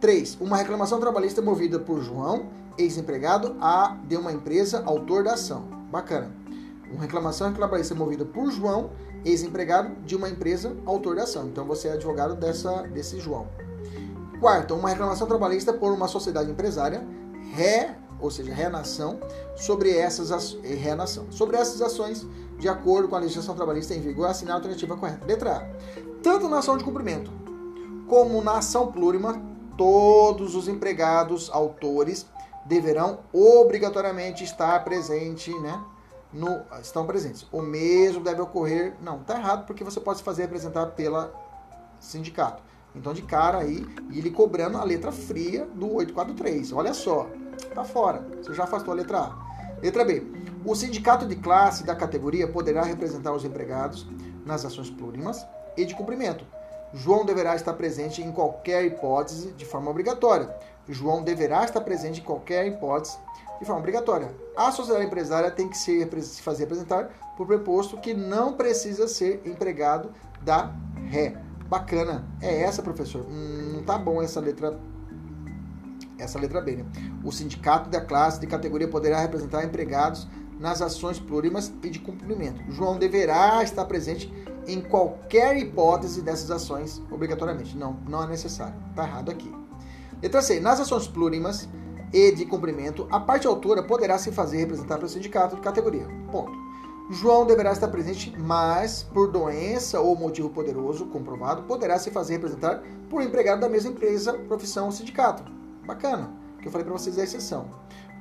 3. Uma reclamação trabalhista movida por João, ex-empregado, a de uma empresa autor da ação. Bacana. Uma reclamação trabalhista movida por João, ex-empregado de uma empresa autor da ação. Então você é advogado dessa, desse João. Quarto, uma reclamação trabalhista por uma sociedade empresária, ré, ou seja, renação, sobre essas renação. Sobre essas ações, de acordo com a legislação trabalhista em vigor, assinar a alternativa correta. Letra A. Tanto na ação de cumprimento como na ação plurima, todos os empregados autores deverão obrigatoriamente estar presente, né? No, estão presentes. O mesmo deve ocorrer. Não, tá errado porque você pode se fazer representar pela sindicato. Então, de cara aí, ele cobrando a letra fria do 843. Olha só, tá fora. Você já afastou a letra A. Letra B. O sindicato de classe da categoria poderá representar os empregados nas ações plurimas e de cumprimento. João deverá estar presente em qualquer hipótese de forma obrigatória. João deverá estar presente em qualquer hipótese de forma obrigatória. A sociedade empresária tem que se fazer representar por preposto que não precisa ser empregado da ré. Bacana. É essa, professor? Hum, tá bom essa letra essa letra B, né? O sindicato da classe de categoria poderá representar empregados nas ações plurimas e de cumprimento. João deverá estar presente em qualquer hipótese dessas ações, obrigatoriamente. Não, não é necessário. Está errado aqui. Letra C. Nas ações plurimas e de cumprimento, a parte autora poderá se fazer representar pelo sindicato de categoria. Ponto. João deverá estar presente, mas por doença ou motivo poderoso comprovado, poderá se fazer representar por empregado da mesma empresa, profissão ou sindicato. Bacana, que eu falei para vocês a exceção.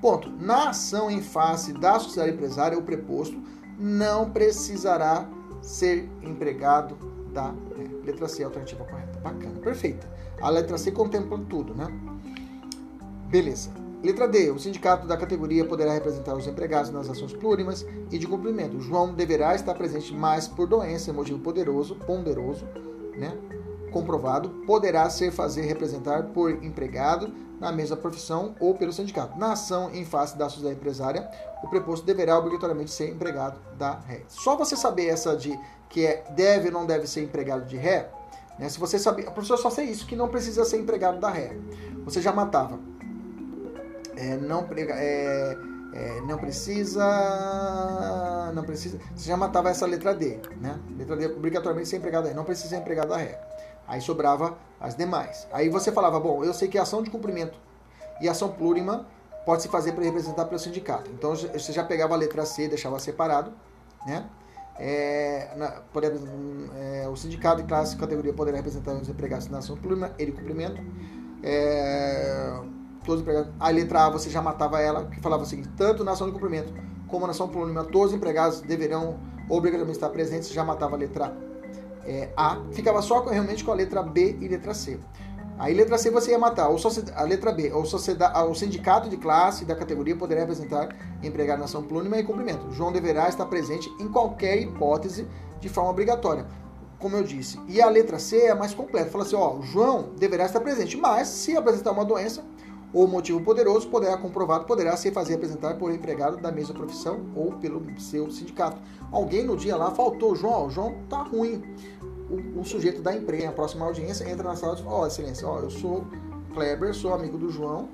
Ponto. Na ação em face da sociedade empresária, o preposto não precisará ser empregado da é, letra C, alternativa correta. Bacana, perfeita. A letra C contempla tudo, né? Beleza. Letra D. O sindicato da categoria poderá representar os empregados nas ações plurimas e de cumprimento. João deverá estar presente mais por doença, motivo poderoso, ponderoso, né? comprovado, poderá ser fazer representar por empregado na mesma profissão ou pelo sindicato. Na ação em face da sociedade empresária, o preposto deverá obrigatoriamente ser empregado da ré. Só você saber essa de que é deve ou não deve ser empregado de ré, né? Se você saber, a professora só sei isso que não precisa ser empregado da ré. Você já matava. É, não é, é, não precisa, não precisa. Você já matava essa letra D, né? Letra D obrigatoriamente ser empregado da ré. Não precisa ser empregado da ré. Aí sobrava as demais. Aí você falava, bom, eu sei que ação de cumprimento e ação plurima pode se fazer para representar pelo sindicato. Então você já pegava a letra C, deixava separado, né? É, na, é, o sindicato de classe categoria poderá representar os empregados na ação plurima e de cumprimento. É, todos empregados. A letra A você já matava ela, que falava o seguinte: tanto na ação de cumprimento como na ação plurima, todos os empregados deverão obrigatoriamente estar presentes. Já matava a letra é, A, ficava só com, realmente com a letra B e letra C. Aí letra C você ia matar ou a letra B, ou o sindicato de classe da categoria poderá representar empregado na ação plúnima e cumprimento. João deverá estar presente em qualquer hipótese de forma obrigatória, como eu disse. E a letra C é mais completa. Fala assim, ó, João deverá estar presente, mas se apresentar uma doença ou motivo poderoso, poderá comprovado, poderá se fazer apresentar por empregado da mesma profissão ou pelo seu sindicato. Alguém no dia lá faltou, João, João tá ruim o, o sujeito da empresa, próxima audiência, entra na sala e diz, ó, oh, excelência, ó, eu sou Kleber, sou amigo do João,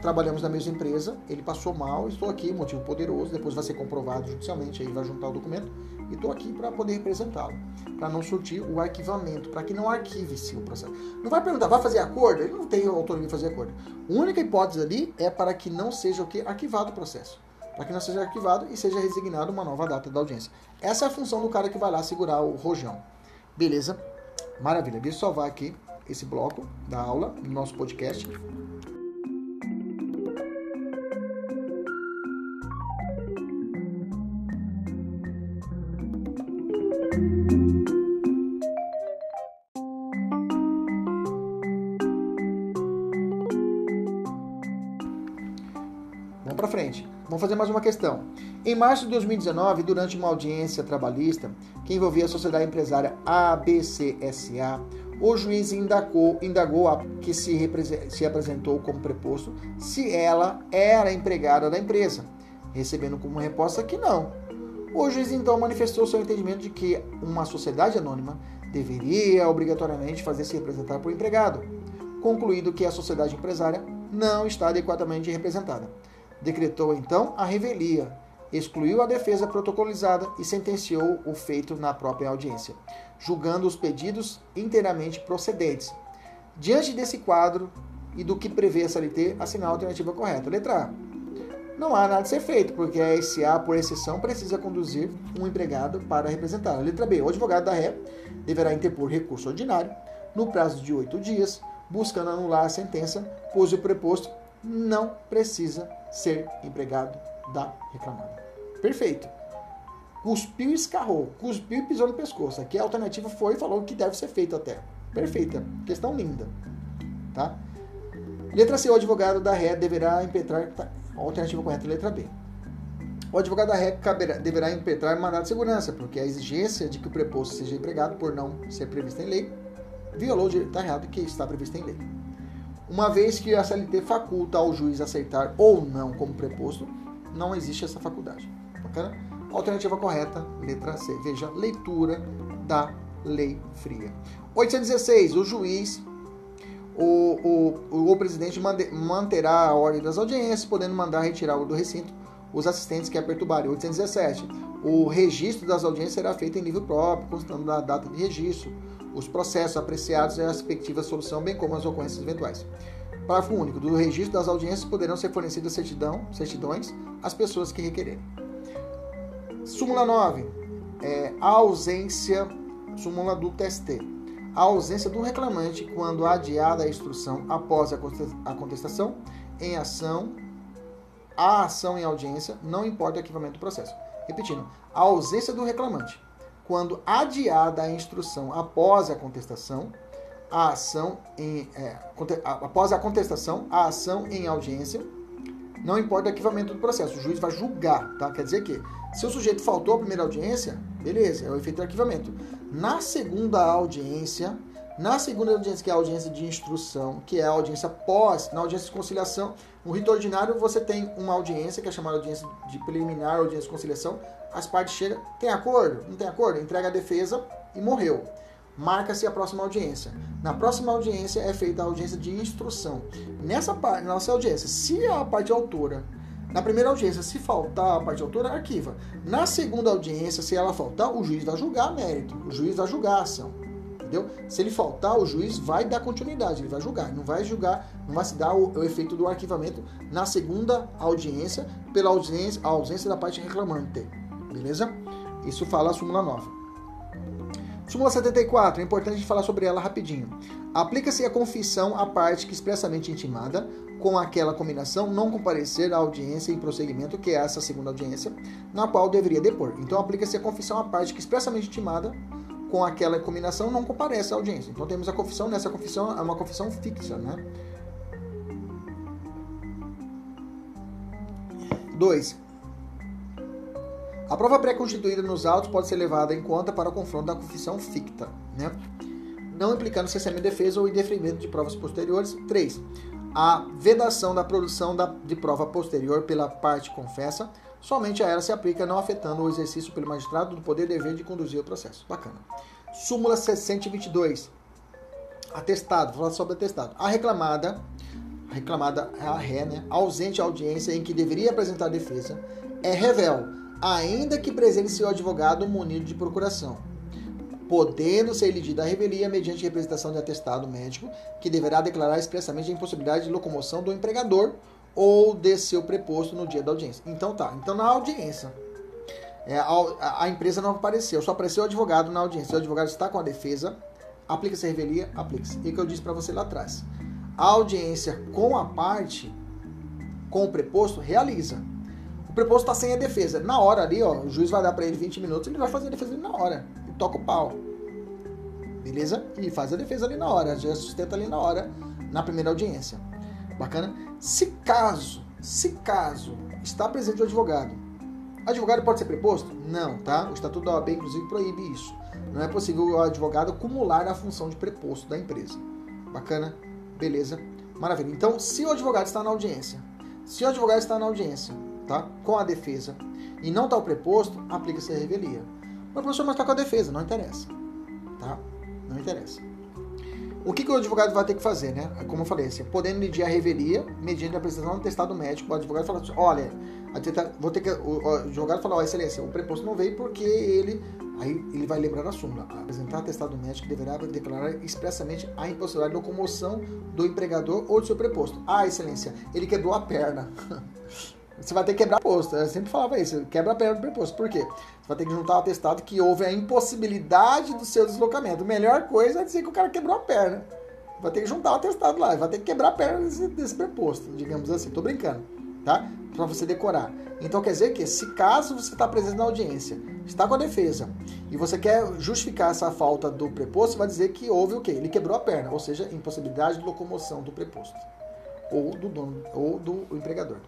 trabalhamos na mesma empresa, ele passou mal, estou aqui, motivo poderoso, depois vai ser comprovado judicialmente, aí vai juntar o documento, e estou aqui para poder representá-lo, para não surtir o arquivamento, para que não arquive-se o processo. Não vai perguntar, vai fazer acordo? Ele não tem autonomia de fazer acordo. A única hipótese ali é para que não seja o que? Arquivado o processo. Para que não seja arquivado e seja resignado uma nova data da audiência. Essa é a função do cara que vai lá segurar o rojão. Beleza? Maravilha. Deixa eu salvar aqui esse bloco da aula no nosso podcast. Fazer mais uma questão. Em março de 2019, durante uma audiência trabalhista que envolvia a sociedade empresária ABCSA, o juiz indagou, indagou a que se, se apresentou como preposto se ela era empregada da empresa, recebendo como resposta que não. O juiz então manifestou seu entendimento de que uma sociedade anônima deveria obrigatoriamente fazer-se representar por empregado, concluído que a sociedade empresária não está adequadamente representada. Decretou então a revelia, excluiu a defesa protocolizada e sentenciou o feito na própria audiência, julgando os pedidos inteiramente procedentes. Diante desse quadro e do que prevê a CLT, assinar a alternativa correta. Letra A. Não há nada a ser feito, porque a SA, por exceção, precisa conduzir um empregado para representar. Letra B. O advogado da ré deverá interpor recurso ordinário no prazo de oito dias, buscando anular a sentença, pois o preposto não precisa ser empregado da reclamada. Perfeito. Cuspiu e escarrou, cuspiu e pisou no pescoço. Aqui a alternativa foi e falou que deve ser feito até. Perfeita. Questão linda. Tá? Letra C. O advogado da ré deverá impetrar. Tá. Alternativa correta, letra B. O advogado da ré caberá, deverá impetrar mandado de segurança, porque a exigência de que o preposto seja empregado por não ser prevista em lei violou o direito da real que está previsto em lei. Uma vez que a CLT faculta ao juiz aceitar ou não como preposto, não existe essa faculdade. Bacana? Alternativa correta, letra C. Veja, leitura da lei fria. 816. O juiz, o, o, o presidente manterá a ordem das audiências, podendo mandar retirar do recinto os assistentes que a perturbarem. 817. O registro das audiências será feito em nível próprio, constando da data de registro, os processos apreciados e a respectiva solução, bem como as ocorrências eventuais. Parágrafo único. Do registro das audiências poderão ser fornecidas certidão, certidões às pessoas que requererem. Súmula 9. É, a ausência, súmula do TST. A ausência do reclamante quando adiada a instrução após a contestação em ação a ação em audiência, não importa o arquivamento do processo. Repetindo, a ausência do reclamante. Quando adiada a instrução após a contestação, a ação em, é, após a contestação, a ação em audiência, não importa o arquivamento do processo, o juiz vai julgar, tá? Quer dizer que se o sujeito faltou à primeira audiência, beleza, é o efeito do arquivamento. Na segunda audiência, na segunda audiência, que é a audiência de instrução, que é a audiência pós, na audiência de conciliação, no rito ordinário você tem uma audiência, que é chamada audiência de preliminar, audiência de conciliação, as partes chegam, tem acordo? Não tem acordo? Entrega a defesa e morreu. Marca-se a próxima audiência. Na próxima audiência é feita a audiência de instrução. Nessa, nessa audiência, se a parte autora na primeira audiência, se faltar a parte autora, arquiva. Na segunda audiência, se ela faltar, o juiz vai julgar mérito, o juiz vai julgar a ação. Entendeu? Se ele faltar, o juiz vai dar continuidade, ele vai julgar, não vai julgar, não vai se dar o, o efeito do arquivamento na segunda audiência pela ausência da parte reclamante. Beleza? Isso fala a súmula 9. Súmula 74, é importante a gente falar sobre ela rapidinho. Aplica-se a confissão à parte que expressamente intimada, com aquela combinação, não comparecer à audiência em prosseguimento, que é essa segunda audiência, na qual deveria depor. Então, aplica-se a confissão à parte que expressamente intimada, com aquela combinação não comparece à audiência. Então temos a confissão, nessa confissão é uma confissão fixa, né? 2. A prova pré-constituída nos autos pode ser levada em conta para o confronto da confissão ficta, né? não implicando cessamento de defesa ou indeferimento de provas posteriores. 3. A vedação da produção de prova posterior pela parte confessa somente a ela se aplica, não afetando o exercício pelo magistrado do poder e dever de conduzir o processo. Bacana. Súmula 622. Atestado, vou falar sobre atestado. A reclamada, a reclamada é a ré, né? Ausente audiência em que deveria apresentar defesa, é revel, ainda que presente seu advogado munido de procuração, podendo ser elegida a revelia mediante representação de atestado médico, que deverá declarar expressamente a impossibilidade de locomoção do empregador ou de seu preposto no dia da audiência. Então tá. Então na audiência, é, a, a, empresa não apareceu, só apareceu o advogado na audiência. O advogado está com a defesa, aplica-se a revelia, aplica-se. E o que eu disse para você lá atrás. A audiência com a parte, com o preposto, realiza. Preposto está sem a defesa. Na hora ali, ó, o juiz vai dar para ele 20 minutos, ele vai fazer a defesa na hora. E toca o pau. Beleza? E faz a defesa ali na hora, já sustenta ali na hora, na primeira audiência. Bacana? Se caso, se caso está presente o advogado, advogado pode ser preposto? Não, tá? O Estatuto da OAB, inclusive, proíbe isso. Não é possível o advogado acumular a função de preposto da empresa. Bacana? Beleza? Maravilha. Então, se o advogado está na audiência, se o advogado está na audiência, tá? Com a defesa e não está o preposto, aplica-se a revelia. Mas, professor, mas está com a defesa, não interessa. Tá? Não interessa. O que, que o advogado vai ter que fazer, né? Como eu falei, assim, podendo medir a revelia, mediante a apresentação do atestado médico, o advogado fala assim, olha, vou ter que, o, advogado fala, ó, excelência, o preposto não veio porque ele, aí ele vai lembrar a súmula, apresentar atestado médico deverá declarar expressamente a impossibilidade de locomoção do empregador ou do seu preposto. Ah, excelência, ele quebrou a perna. Você vai ter que quebrar posto. Eu sempre falava isso, quebra a perna do preposto. Por quê? Você vai ter que juntar o atestado que houve a impossibilidade do seu deslocamento. A melhor coisa é dizer que o cara quebrou a perna. vai ter que juntar o atestado lá, vai ter que quebrar a perna desse, desse preposto, digamos assim. Tô brincando, tá? Para você decorar. Então quer dizer que se caso você está presente na audiência, está com a defesa e você quer justificar essa falta do preposto, vai dizer que houve o quê? Ele quebrou a perna, ou seja, impossibilidade de locomoção do preposto ou do dono ou do empregador.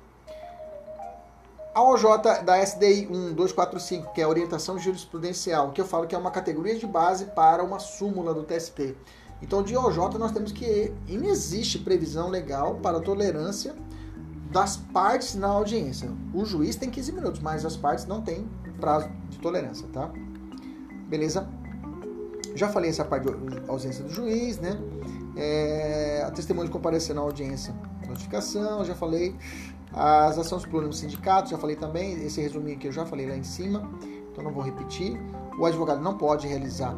A OJ da SDI 1245, que é a orientação jurisprudencial, que eu falo que é uma categoria de base para uma súmula do TST. Então, de OJ nós temos que inexiste previsão legal para tolerância das partes na audiência. O juiz tem 15 minutos, mas as partes não têm prazo de tolerância, tá? Beleza? Já falei essa parte de ausência do juiz, né? É, a testemunha de comparecer na audiência, notificação, já falei. As ações plurinas no sindicato, já falei também. Esse resuminho aqui eu já falei lá em cima, então não vou repetir. O advogado não pode realizar,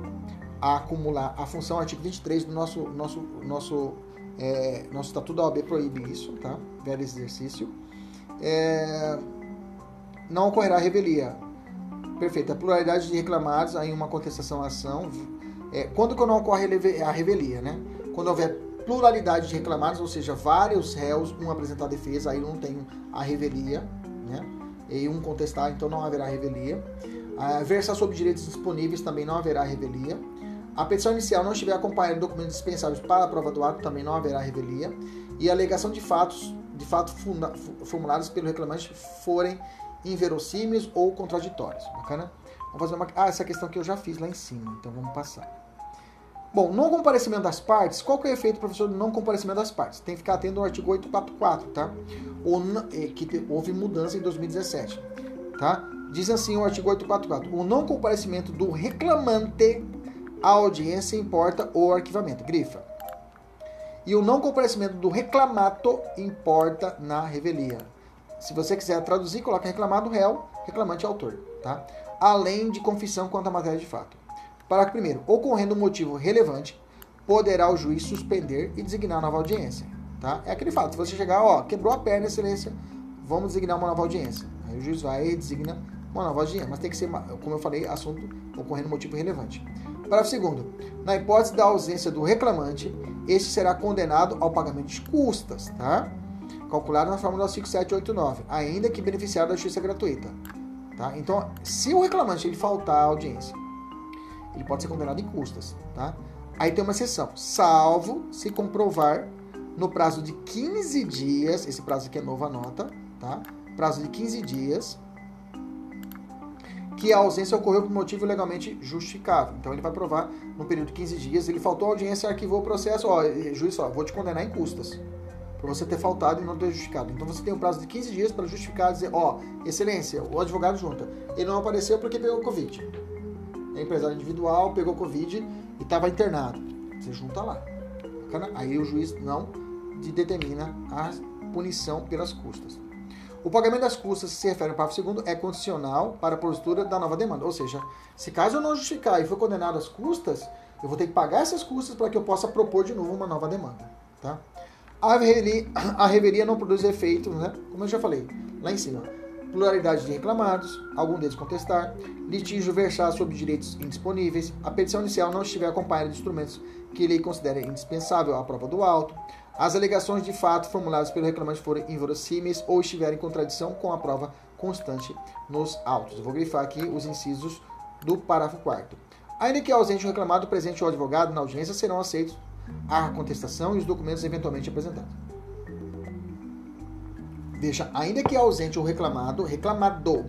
acumular a função, artigo 23 do nosso, nosso, nosso é, nosso Estatuto da OAB proíbe isso, tá? Velho exercício. É, não ocorrerá revelia. Perfeito. A pluralidade de reclamados em uma contestação à ação. É, quando que não ocorre a revelia, né? Quando houver pluralidade de reclamados, ou seja, vários réus, um apresentar defesa, aí não tem a revelia, né? E um contestar, então não haverá revelia. Versar sobre direitos disponíveis também não haverá revelia. A petição inicial não estiver acompanhada de documentos dispensáveis para a prova do ato, também não haverá revelia. E a alegação de fatos, de fato formulados pelo reclamante forem inverossímeis ou contraditórios. Bacana? Vamos fazer uma. Ah, essa questão que eu já fiz lá em cima, então vamos passar. Bom, não comparecimento das partes, qual que é o efeito, professor, do não comparecimento das partes? Tem que ficar atento ao artigo 844, tá? Ou, é, que houve mudança em 2017, tá? Diz assim o artigo 844, o não comparecimento do reclamante a audiência importa o arquivamento. Grifa. E o não comparecimento do reclamato importa na revelia. Se você quiser traduzir, coloca reclamado réu, reclamante autor, tá? Além de confissão quanto à matéria de fato. Parágrafo primeiro. Ocorrendo um motivo relevante, poderá o juiz suspender e designar nova audiência, tá? É aquele fato, se você chegar, ó, quebrou a perna, excelência, vamos designar uma nova audiência. Aí o juiz vai e designa uma nova audiência, mas tem que ser, como eu falei, assunto ocorrendo motivo relevante. Parágrafo segundo. Na hipótese da ausência do reclamante, este será condenado ao pagamento de custas, tá? Calculado na fórmula 5789, ainda que beneficiado da justiça gratuita, tá? Então, se o reclamante ele faltar à audiência, ele pode ser condenado em custas, tá? Aí tem uma exceção, salvo se comprovar no prazo de 15 dias, esse prazo aqui é nova nota, tá? Prazo de 15 dias, que a ausência ocorreu por motivo legalmente justificável. Então ele vai provar no período de 15 dias, ele faltou a audiência, arquivou o processo, ó, juiz, ó, vou te condenar em custas por você ter faltado e não ter justificado. Então você tem um prazo de 15 dias para justificar, dizer, ó, excelência, o advogado junta. Ele não apareceu porque pegou Covid. É empresário individual, pegou Covid e estava internado. Você junta lá. Aí o juiz não determina a punição pelas custas. O pagamento das custas, se refere ao parágrafo 2 é condicional para a postura da nova demanda. Ou seja, se caso eu não justificar e for condenado às custas, eu vou ter que pagar essas custas para que eu possa propor de novo uma nova demanda. Tá? A, revelia, a revelia não produz efeito, né? como eu já falei lá em cima. Pluralidade de reclamados, algum deles contestar, litígio versar sobre direitos indisponíveis, a petição inicial não estiver acompanhada de instrumentos que ele considera indispensável à prova do auto, as alegações de fato formuladas pelo reclamante forem inverossímeis ou estiverem em contradição com a prova constante nos autos. Eu vou grifar aqui os incisos do parágrafo 4 Ainda que ausente o reclamado, presente o advogado na audiência, serão aceitos a contestação e os documentos eventualmente apresentados. Veja, ainda que ausente o reclamado, reclamado,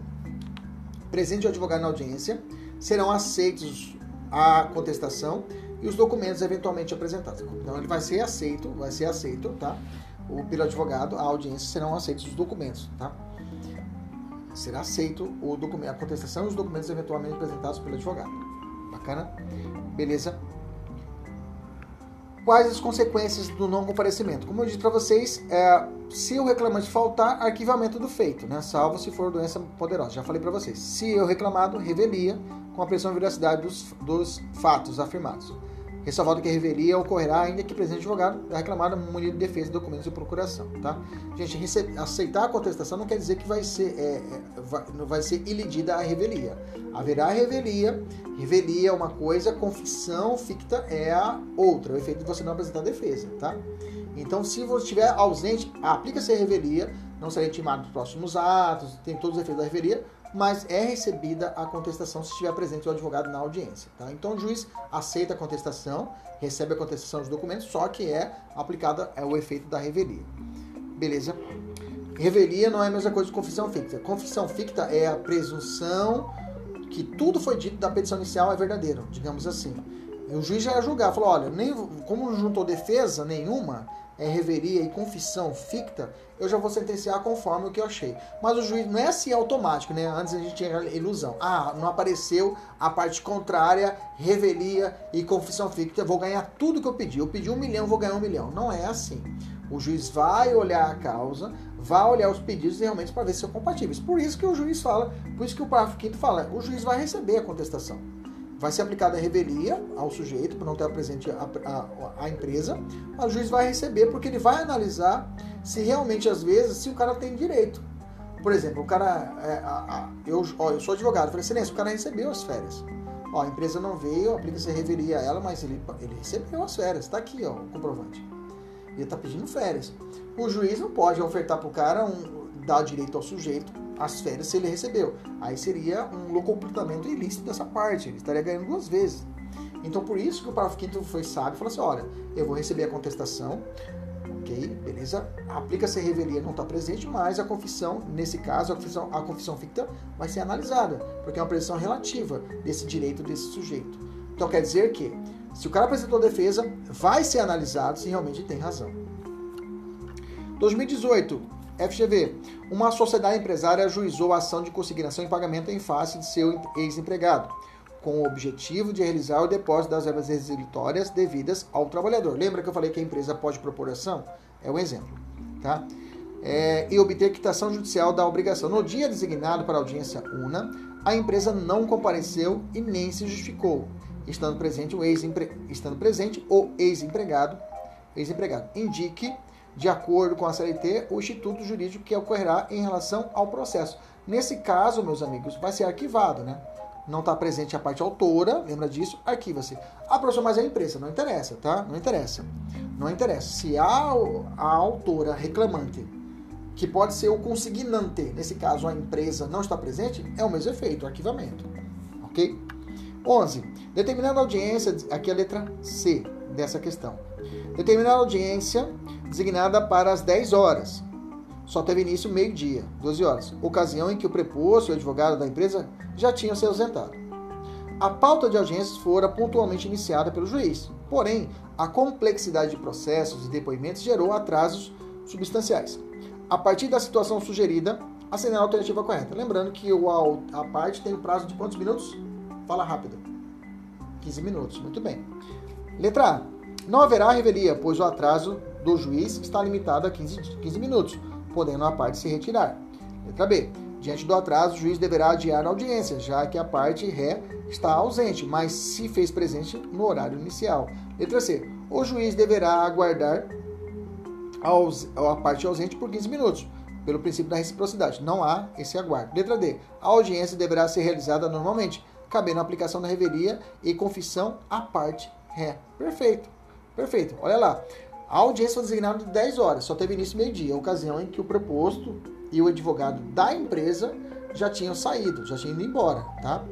presente o advogado na audiência, serão aceitos a contestação e os documentos eventualmente apresentados. Então ele vai ser aceito, vai ser aceito, tá? O pelo advogado, a audiência serão aceitos os documentos, tá? Será aceito o documento, a contestação e os documentos eventualmente apresentados pelo advogado. Bacana? Beleza? Quais as consequências do não comparecimento? Como eu disse para vocês, é, se o reclamante faltar, arquivamento do feito, né? salvo se for doença poderosa. Já falei para vocês. Se o reclamado, revelia com a pressão e veracidade dos, dos fatos afirmados. Ressalvado que a revelia ocorrerá ainda que presente advogado reclamado munido de defesa de documentos de procuração, tá? Gente, aceitar a contestação não quer dizer que vai ser, é, é, vai, vai ser ilidida a revelia. Haverá revelia, revelia é uma coisa, confissão ficta é a outra, o efeito de você não apresentar defesa, tá? Então, se você estiver ausente, aplica-se a revelia, não será intimado nos próximos atos, tem todos os efeitos da revelia, mas é recebida a contestação se estiver presente o advogado na audiência. Tá? Então o juiz aceita a contestação, recebe a contestação dos documentos, só que é aplicada é o efeito da revelia. Beleza? Revelia não é a mesma coisa que confissão ficta. Confissão ficta é a presunção que tudo foi dito da petição inicial é verdadeiro, digamos assim. O juiz já ia julgar, falou, olha, nem, como não juntou defesa nenhuma, é, reveria e confissão ficta, eu já vou sentenciar conforme o que eu achei. Mas o juiz não é assim automático, né? Antes a gente tinha ilusão. Ah, não apareceu a parte contrária, revelia e confissão ficta, vou ganhar tudo que eu pedi. Eu pedi um milhão, vou ganhar um milhão. Não é assim. O juiz vai olhar a causa, vai olhar os pedidos realmente para ver se são compatíveis. Por isso que o juiz fala, por isso que o parágrafo quinto fala, o juiz vai receber a contestação vai ser aplicada a revelia ao sujeito, por não ter presente a, a, a, empresa, mas o juiz vai receber porque ele vai analisar se realmente, às vezes, se o cara tem direito. Por exemplo, o cara. É, a, eu, ó, eu sou advogado, falei, excelência, o cara recebeu as férias. Ó, a empresa não veio, aplica-se revelia a ela, mas ele, ele recebeu as férias. Está aqui, ó, o comprovante. Ele está pedindo férias. O juiz não pode ofertar para o cara um, dar direito ao sujeito as férias se ele recebeu. Aí seria um comportamento ilícito dessa parte, ele estaria ganhando duas vezes. Então por isso que o parágrafo 5 foi sábio e falou assim: olha, eu vou receber a contestação, ok, beleza, aplica-se a revelia, não está presente, mas a confissão, nesse caso, a confissão, a confissão ficta vai ser analisada, porque é uma presunção relativa desse direito desse sujeito. Então quer dizer que, se o cara apresentou defesa, vai ser analisado se realmente tem razão. 2018, FGV. Uma sociedade empresária ajuizou a ação de consignação em pagamento em face de seu ex-empregado, com o objetivo de realizar o depósito das verbas resilitórias devidas ao trabalhador. Lembra que eu falei que a empresa pode propor ação? É um exemplo. Tá? É, e obter quitação judicial da obrigação. No dia designado para audiência una, a empresa não compareceu e nem se justificou, estando presente o ex-empregado, presente o ex-empregado, ex-empregado. Indique de acordo com a CLT, o instituto jurídico que ocorrerá em relação ao processo. Nesse caso, meus amigos, vai ser arquivado, né? Não está presente a parte autora, lembra disso? Arquiva-se. Ah, professor, mas é a empresa. Não interessa, tá? Não interessa. Não interessa. Se há a autora reclamante, que pode ser o consignante, nesse caso a empresa não está presente, é o mesmo efeito, arquivamento. Ok? 11. Determinada audiência, aqui a letra C dessa questão. Determinada audiência designada para as 10 horas. Só teve início meio-dia, 12 horas, ocasião em que o preposto e o advogado da empresa já tinham se ausentado. A pauta de audiências fora pontualmente iniciada pelo juiz, porém, a complexidade de processos e depoimentos gerou atrasos substanciais. A partir da situação sugerida, assinale a alternativa correta. Lembrando que o, a parte tem um prazo de quantos minutos? Fala rápido. 15 minutos, muito bem. Letra A. Não haverá revelia, pois o atraso do juiz está limitado a 15, 15 minutos, podendo a parte se retirar. Letra B. Diante do atraso, o juiz deverá adiar a audiência, já que a parte ré está ausente, mas se fez presente no horário inicial. Letra C. O juiz deverá aguardar a parte ausente por 15 minutos, pelo princípio da reciprocidade. Não há esse aguardo. Letra D. A audiência deverá ser realizada normalmente, cabendo a aplicação da revelia e confissão à parte ré. Perfeito. Perfeito. Olha lá. A audiência foi designada de 10 horas, só teve início meio-dia, ocasião em que o proposto e o advogado da empresa já tinham saído, já tinham ido embora, tá?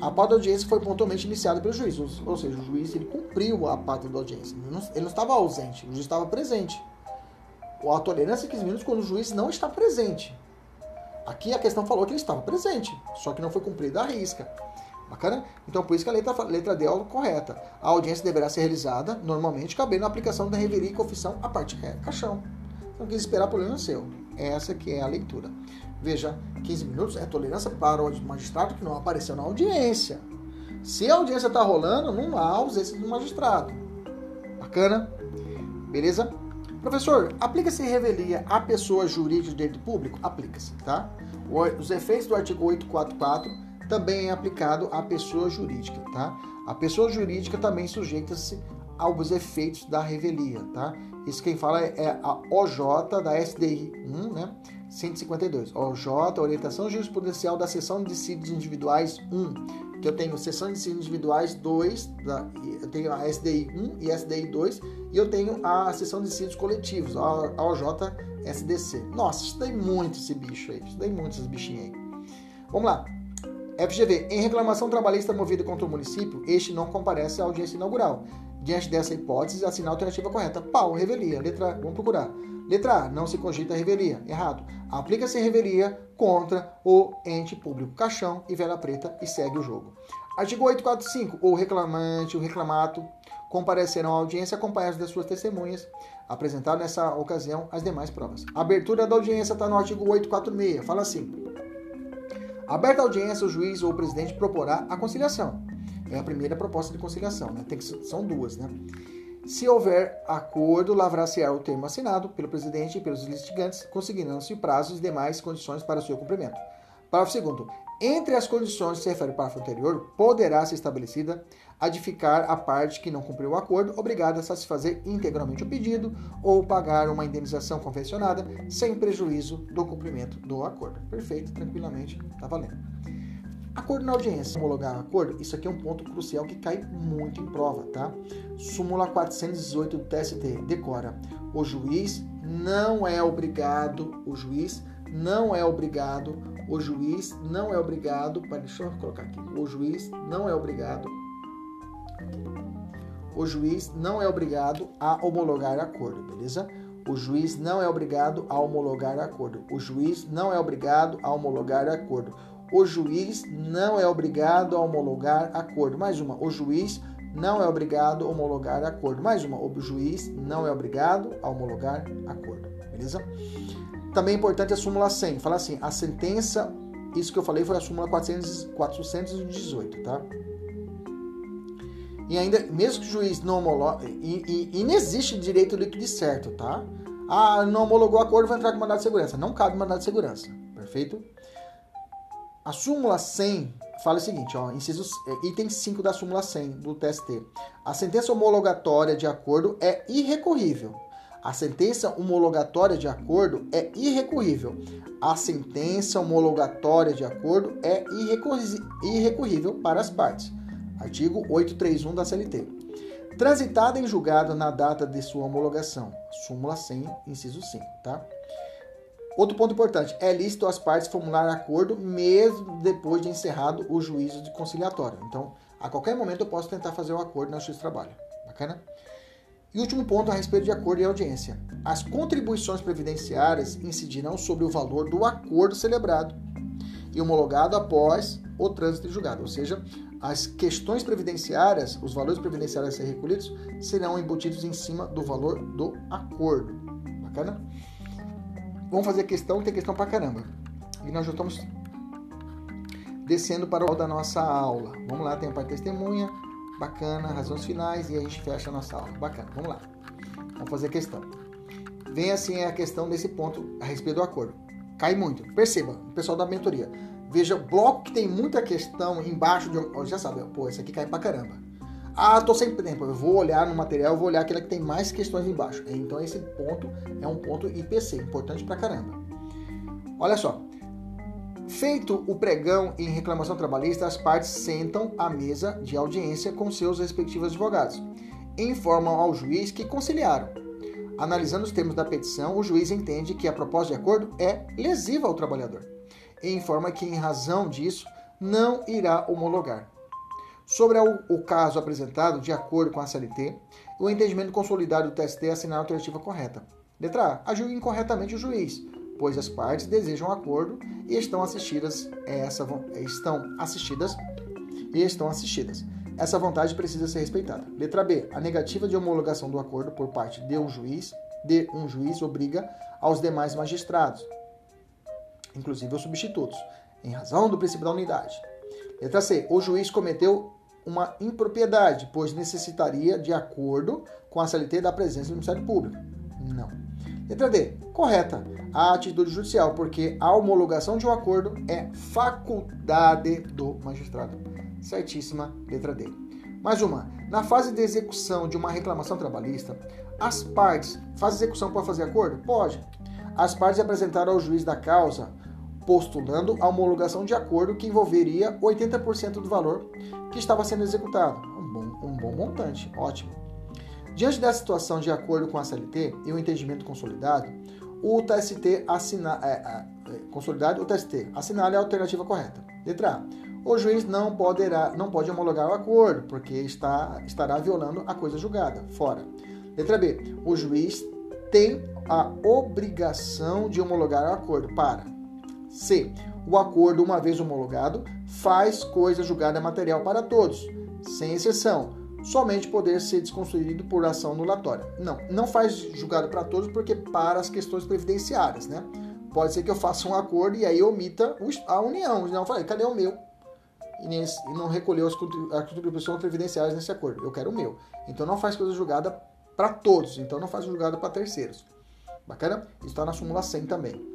A pauta da audiência foi pontualmente iniciada pelo juiz, ou seja, o juiz ele cumpriu a pauta da audiência. Ele não, estava ausente, o juiz estava presente. A tolerância de 15 minutos quando o juiz não está presente. Aqui a questão falou que ele estava presente, só que não foi cumprida a risca. Bacana? Então, por isso que a letra, letra D é correta. A audiência deverá ser realizada, normalmente, cabendo a aplicação da reveria e confissão à parte ré, caixão. Não quis esperar, problema seu. Essa que é a leitura. Veja, 15 minutos é tolerância para o magistrado que não apareceu na audiência. Se a audiência está rolando, não há ausência do magistrado. Bacana? Beleza? Professor, aplica-se revelia a pessoa jurídica de direito público? Aplica-se, tá? Os efeitos do artigo 844 também é aplicado à pessoa jurídica, tá? A pessoa jurídica também sujeita-se aos efeitos da revelia, tá? Isso quem fala é a OJ da SDI 1, né? 152. OJ, Orientação Jurisprudencial da Seção de Dissídios Individuais 1. Que eu tenho Seção de Dissídios Individuais 2, da, eu tenho a SDI 1 e SDI 2, e eu tenho a Seção de Dissídios Coletivos, a OJ SDC. Nossa, estudei muito esse bicho aí, estudei muito bichinhos aí. Vamos lá. FGV. Em reclamação trabalhista movida contra o município, este não comparece à audiência inaugural. Diante dessa hipótese, assinar a alternativa correta. Pau, revelia. Letra. Vamos procurar. Letra A. Não se cogita revelia. Errado. Aplica-se revelia contra o ente público. Caixão e vela preta e segue o jogo. Artigo 845. O reclamante, o reclamato comparecerão à audiência acompanhados das suas testemunhas, apresentar nessa ocasião as demais provas. A abertura da audiência está no artigo 846. Fala assim. Aberta a audiência, o juiz ou o presidente proporá a conciliação é a primeira proposta de conciliação, né? Tem que, são duas, né? Se houver acordo, lavrar-se-á o termo assinado pelo presidente e pelos litigantes, conseguindo-se prazos e demais condições para o seu cumprimento. Parágrafo 2 Entre as condições que se refere ao parágrafo anterior, poderá ser estabelecida a de ficar a parte que não cumpriu o acordo obrigada a satisfazer integralmente o pedido ou pagar uma indenização convencionada sem prejuízo do cumprimento do acordo. Perfeito, tranquilamente, tá valendo. Acordo na audiência. Homologar acordo, isso aqui é um ponto crucial que cai muito em prova, tá? Súmula 418 do TST decora: o juiz não é obrigado, o juiz não é obrigado, o juiz não é obrigado, para deixa eu colocar aqui. O juiz não é obrigado o juiz não é obrigado a homologar acordo, beleza? O juiz não é obrigado a homologar acordo. O juiz não é obrigado a homologar acordo o juiz não é obrigado a homologar acordo. Mais uma, o juiz não é obrigado a homologar acordo. Mais uma, o juiz não é obrigado a homologar acordo. Beleza? Também é importante a súmula 100. Fala assim, a sentença, isso que eu falei foi a súmula 400, 418, tá? E ainda, mesmo que o juiz não homologue, e, e, e não existe direito líquido certo, tá? Ah, não homologou acordo, vai entrar com mandado de segurança. Não cabe mandado de segurança, perfeito? A súmula 100 fala o seguinte, ó, inciso, é, item 5 da súmula 100 do TST. A sentença homologatória de acordo é irrecorrível. A sentença homologatória de acordo é irrecorrível. A sentença homologatória de acordo é irrecorrível para as partes. Artigo 831 da CLT. Transitada em julgado na data de sua homologação. Súmula 100, inciso 5, tá? Outro ponto importante, é lícito as partes formular acordo mesmo depois de encerrado o juízo de conciliatório. Então, a qualquer momento eu posso tentar fazer o acordo na justiça de trabalho. Bacana? E último ponto a respeito de acordo e audiência. As contribuições previdenciárias incidirão sobre o valor do acordo celebrado e homologado após o trânsito de julgado. Ou seja, as questões previdenciárias, os valores previdenciários a ser recolhidos, serão embutidos em cima do valor do acordo. Bacana? Vamos fazer questão, tem questão pra caramba. E nós já estamos descendo para o da nossa aula. Vamos lá, tem a parte testemunha, bacana, razões finais e a gente fecha a nossa aula. Bacana, vamos lá. Vamos fazer questão. Vem assim a questão desse ponto a respeito do acordo. Cai muito. Perceba, o pessoal da mentoria. Veja, bloco que tem muita questão embaixo de. Já sabe, pô, esse aqui cai pra caramba. Ah, tô sem tempo. Eu vou olhar no material, vou olhar aquele que tem mais questões embaixo. Então esse ponto é um ponto IPC, importante pra caramba. Olha só. Feito o pregão em reclamação trabalhista, as partes sentam à mesa de audiência com seus respectivos advogados. Informam ao juiz que conciliaram. Analisando os termos da petição, o juiz entende que a proposta de acordo é lesiva ao trabalhador e informa que, em razão disso, não irá homologar. Sobre o, caso apresentado, de acordo com a CLT, o entendimento consolidado do TST é assinar a alternativa correta. Letra A. Agiu incorretamente o juiz, pois as partes desejam acordo e estão assistidas essa estão assistidas e estão assistidas. Essa vontade precisa ser respeitada. Letra B. A negativa de homologação do acordo por parte de um juiz, de um juiz obriga aos demais magistrados, inclusive os substitutos, em razão do princípio da unidade, Letra C. O juiz cometeu uma impropriedade, pois necessitaria de acordo com a CLT da presença do Ministério Público. Não. Letra D, correta a atitude judicial, porque a homologação de um acordo é faculdade do magistrado. Certíssima, letra D. Mais uma. Na fase de execução de uma reclamação trabalhista, as partes. Faz execução pode fazer acordo? Pode. As partes apresentaram ao juiz da causa postulando a homologação de acordo que envolveria 80% do valor que estava sendo executado. Um bom, um bom montante, ótimo. Diante dessa situação de acordo com a CLT e o entendimento consolidado, o TST assina, é, é, consolidado, o TST assinale a alternativa correta. Letra A o juiz não, poderá, não pode homologar o acordo, porque está, estará violando a coisa julgada, fora. Letra B. O juiz tem a obrigação de homologar o acordo para C. O acordo, uma vez homologado, faz coisa julgada material para todos, sem exceção, somente poder ser desconstruído por ação anulatória. Não, não faz julgado para todos porque para as questões previdenciárias, né? Pode ser que eu faça um acordo e aí omita a união. Não, falei, cadê o meu? e, não recolheu as contribuições previdenciárias nesse acordo. Eu quero o meu. Então não faz coisa julgada para todos, então não faz julgada para terceiros. Bacana? Está na súmula 100 também.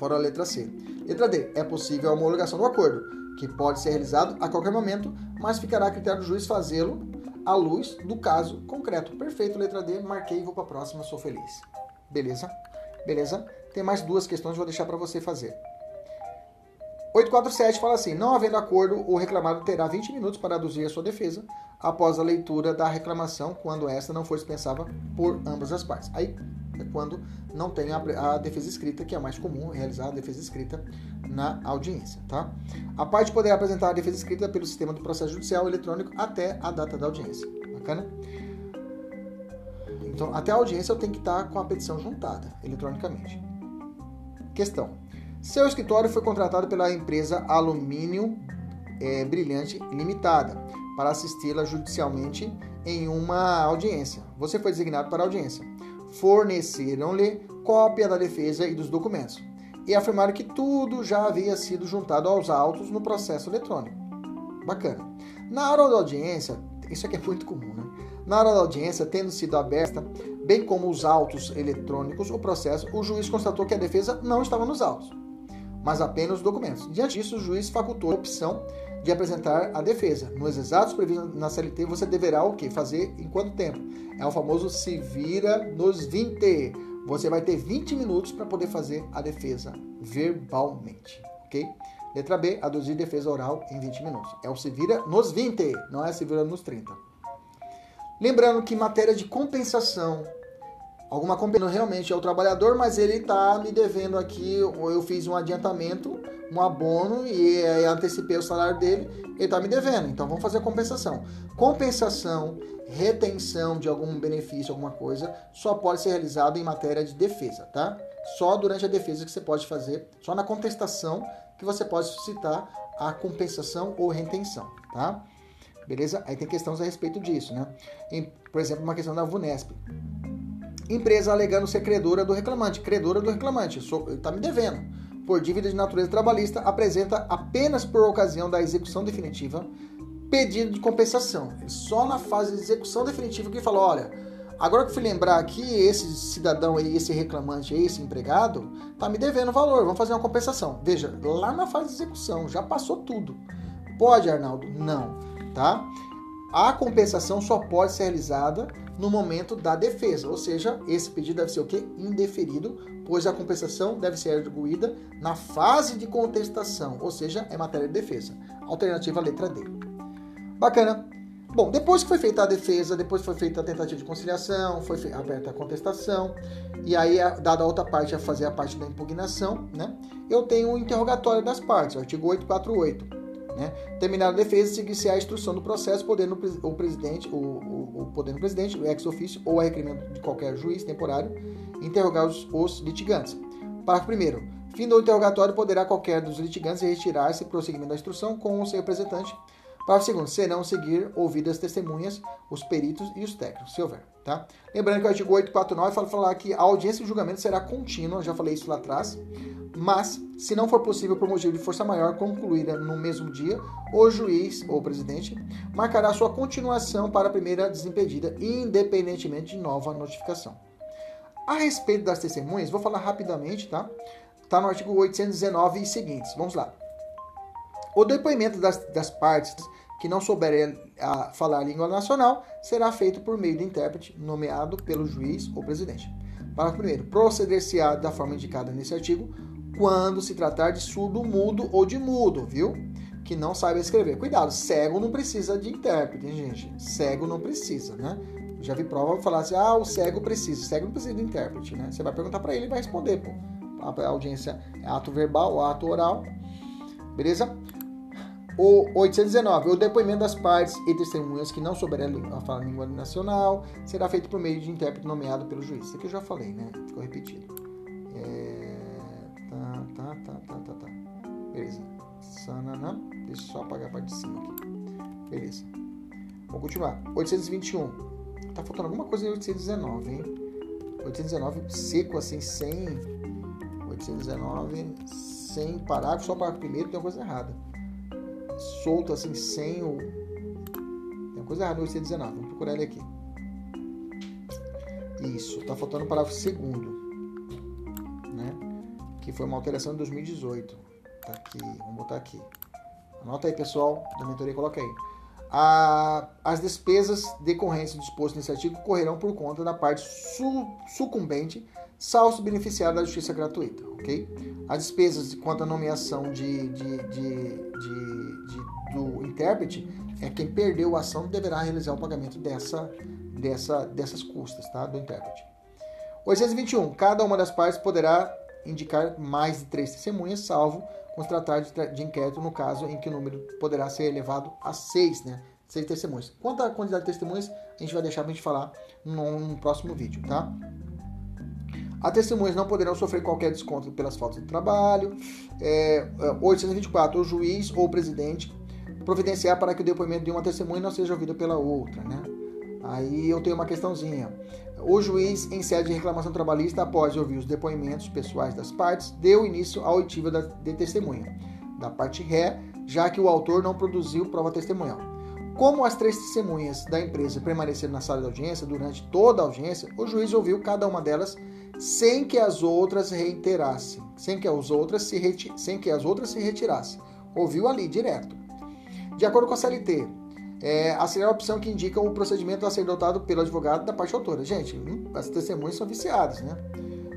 Fora a letra C. Letra D. É possível a homologação do acordo, que pode ser realizado a qualquer momento, mas ficará a critério do juiz fazê-lo à luz do caso concreto. Perfeito, letra D. Marquei e vou para a próxima, sou feliz. Beleza? Beleza? Tem mais duas questões, vou deixar para você fazer. 847 fala assim: não havendo acordo, o reclamado terá 20 minutos para aduzir a sua defesa após a leitura da reclamação, quando esta não for dispensável por ambas as partes. Aí é quando não tem a, a, defesa escrita, que é mais comum realizar a defesa escrita na audiência, tá? A parte poderá apresentar a defesa escrita pelo sistema do processo judicial eletrônico até a data da audiência. Bacana? Então, até a audiência eu tenho que estar com a petição juntada eletronicamente. Questão: seu escritório foi contratado pela empresa Alumínio é, Brilhante Limitada para assisti-la judicialmente em uma audiência. Você foi designado para a audiência. Forneceram-lhe cópia da defesa e dos documentos e afirmaram que tudo já havia sido juntado aos autos no processo eletrônico. Bacana. Na hora da audiência, isso aqui é muito comum, né? Na hora da audiência, tendo sido aberta, bem como os autos eletrônicos, o processo, o juiz constatou que a defesa não estava nos autos mas apenas os documentos. Diante disso, o juiz facultou a opção de apresentar a defesa. Nos exatos previstos na CLT, você deverá o quê? Fazer em quanto tempo? É o famoso se vira nos 20. Você vai ter 20 minutos para poder fazer a defesa verbalmente, ok? Letra B, aduzir defesa oral em 20 minutos. É o se vira nos 20, não é se vira nos 30. Lembrando que matéria de compensação alguma compensação realmente é o trabalhador, mas ele está me devendo aqui, eu fiz um adiantamento, um abono e antecipei o salário dele, ele está me devendo. Então vamos fazer compensação. Compensação, retenção de algum benefício, alguma coisa, só pode ser realizado em matéria de defesa, tá? Só durante a defesa que você pode fazer, só na contestação que você pode suscitar a compensação ou retenção, tá? Beleza? Aí tem questões a respeito disso, né? Em, por exemplo, uma questão da VUNESP empresa alegando ser credora do reclamante. Credora do reclamante, está me devendo. Por dívida de natureza trabalhista, apresenta apenas por ocasião da execução definitiva pedido de compensação. Só na fase de execução definitiva que falou, olha, agora que eu fui lembrar que esse cidadão aí, esse reclamante aí, esse empregado, tá me devendo valor, vamos fazer uma compensação. Veja, lá na fase de execução, já passou tudo. Pode, Arnaldo? Não, tá? A compensação só pode ser realizada no momento da defesa, ou seja, esse pedido deve ser o quê? Indeferido, pois a compensação deve ser arguída na fase de contestação, ou seja, é matéria de defesa. Alternativa letra D. Bacana. Bom, depois que foi feita a defesa, depois foi feita a tentativa de conciliação, foi aberta a contestação, e aí, dada a outra parte a fazer a parte da impugnação, né? Eu tenho o interrogatório das partes, artigo 848. Né? Terminada a defesa, seguir-se a instrução do processo, podendo o presidente, o, o, o podendo o presidente, o ex-ofício ou a requerimento de qualquer juiz temporário, interrogar os, os litigantes. Parágrafo 1. Fim do interrogatório, poderá qualquer dos litigantes retirar-se prosseguimento da instrução com o seu representante Parágrafo segundo, serão seguir ouvidas testemunhas, os peritos e os técnicos, se houver. Tá? Lembrando que o artigo 849 fala, falar que a audiência de julgamento será contínua, já falei isso lá atrás, mas, se não for possível por motivo de força maior concluída no mesmo dia, o juiz ou presidente marcará sua continuação para a primeira desimpedida, independentemente de nova notificação. A respeito das testemunhas, vou falar rapidamente, tá? Está no artigo 819 e seguintes. Vamos lá. O depoimento das, das partes que não souberem a, falar a língua nacional será feito por meio de intérprete nomeado pelo juiz ou presidente. Parágrafo primeiro. Proceder-se-á da forma indicada nesse artigo quando se tratar de surdo mudo ou de mudo, viu? Que não saiba escrever. Cuidado, cego não precisa de intérprete, hein, gente? Cego não precisa, né? Já vi prova falar assim: ah, o cego precisa. O cego não precisa de intérprete, né? Você vai perguntar para ele e vai responder, pô. A audiência é ato verbal ato oral. Beleza? O 819. O depoimento das partes e testemunhas que não souberem a falar a língua nacional será feito por meio de intérprete nomeado pelo juiz. Isso aqui eu já falei, né? Ficou repetido. É... Tá, tá, tá, tá, tá, tá. Beleza. Deixa eu só apagar a parte de cima aqui. Beleza. Vamos continuar. 821. Tá faltando alguma coisa em 819, hein? 819 seco assim, sem. 819 sem parágrafo, só parágrafo primeiro, tem uma coisa errada. Solto assim, sem o. Tem uma coisa errada no 819, vamos procurar ele aqui. Isso, tá faltando o parágrafo segundo, né? Que foi uma alteração de 2018. Tá aqui, vamos botar aqui. Anota aí, pessoal, da mentoria, coloca aí a, as despesas decorrentes do disposto nesse artigo correrão por conta da parte su, sucumbente, salvo beneficiário da justiça gratuita, ok? As despesas quanto à nomeação de, de, de, de, do intérprete é quem perdeu a ação deverá realizar o pagamento dessa, dessa, dessas custas, tá? Do intérprete. 821. Cada uma das partes poderá indicar mais de três testemunhas, salvo tratar de, de inquérito no caso em que o número poderá ser elevado a seis, né? Seis testemunhas. Quanto à quantidade de testemunhas, a gente vai deixar para a gente falar num, próximo vídeo, tá? As testemunhas não poderão sofrer qualquer desconto pelas faltas de trabalho. É, 824. É, o juiz ou o presidente providenciar para que o depoimento de uma testemunha não seja ouvido pela outra, né? Aí eu tenho uma questãozinha. O juiz, em sede de reclamação trabalhista, após ouvir os depoimentos pessoais das partes, deu início à oitiva de testemunha, da parte ré, já que o autor não produziu prova testemunhal. Como as três testemunhas da empresa permaneceram na sala de audiência durante toda a audiência, o juiz ouviu cada uma delas sem que as outras reiterassem, sem que as outras se, reti sem que as outras se retirassem. Ouviu ali direto. De acordo com a CLT, é, a segunda opção que indica o procedimento a ser adotado pelo advogado da parte autora. Gente, hum, as testemunhas são viciadas, né?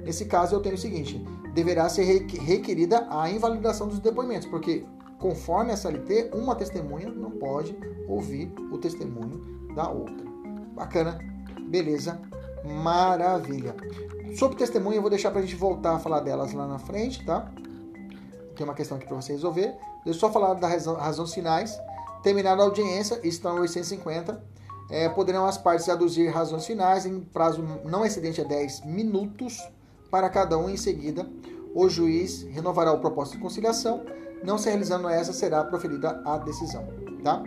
Nesse caso, eu tenho o seguinte: deverá ser requerida a invalidação dos depoimentos, porque, conforme a SLT, uma testemunha não pode ouvir o testemunho da outra. Bacana, beleza, maravilha. Sobre testemunha, eu vou deixar para a gente voltar a falar delas lá na frente, tá? Tem uma questão aqui para você resolver. Deixa eu só falar das razão, razões finais. Terminada a audiência, estão 850, é, poderão as partes aduzir razões finais em prazo não excedente a 10 minutos para cada um. Em seguida, o juiz renovará o propósito de conciliação. Não se realizando essa, será proferida a decisão. Tá?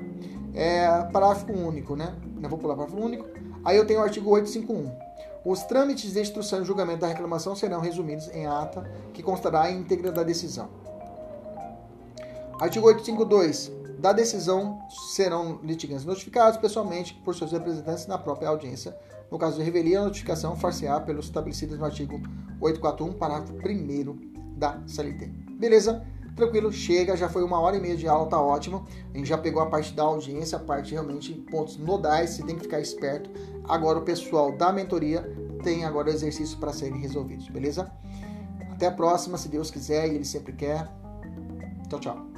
É, parágrafo único, né? Não vou pular parágrafo único. Aí eu tenho o artigo 851. Os trâmites de instrução e julgamento da reclamação serão resumidos em ata que constará a íntegra da decisão. Artigo 852 da decisão serão litigantes notificados pessoalmente por seus representantes na própria audiência. No caso de revelia, a notificação far-se-á pelos estabelecidos no artigo 841, parágrafo 1 da CLT. Beleza? Tranquilo, chega, já foi uma hora e meia de aula, tá ótimo. A gente já pegou a parte da audiência, a parte realmente pontos nodais, você tem que ficar esperto. Agora o pessoal da mentoria tem agora exercícios para serem resolvidos, beleza? Até a próxima, se Deus quiser e Ele sempre quer. Tchau, tchau.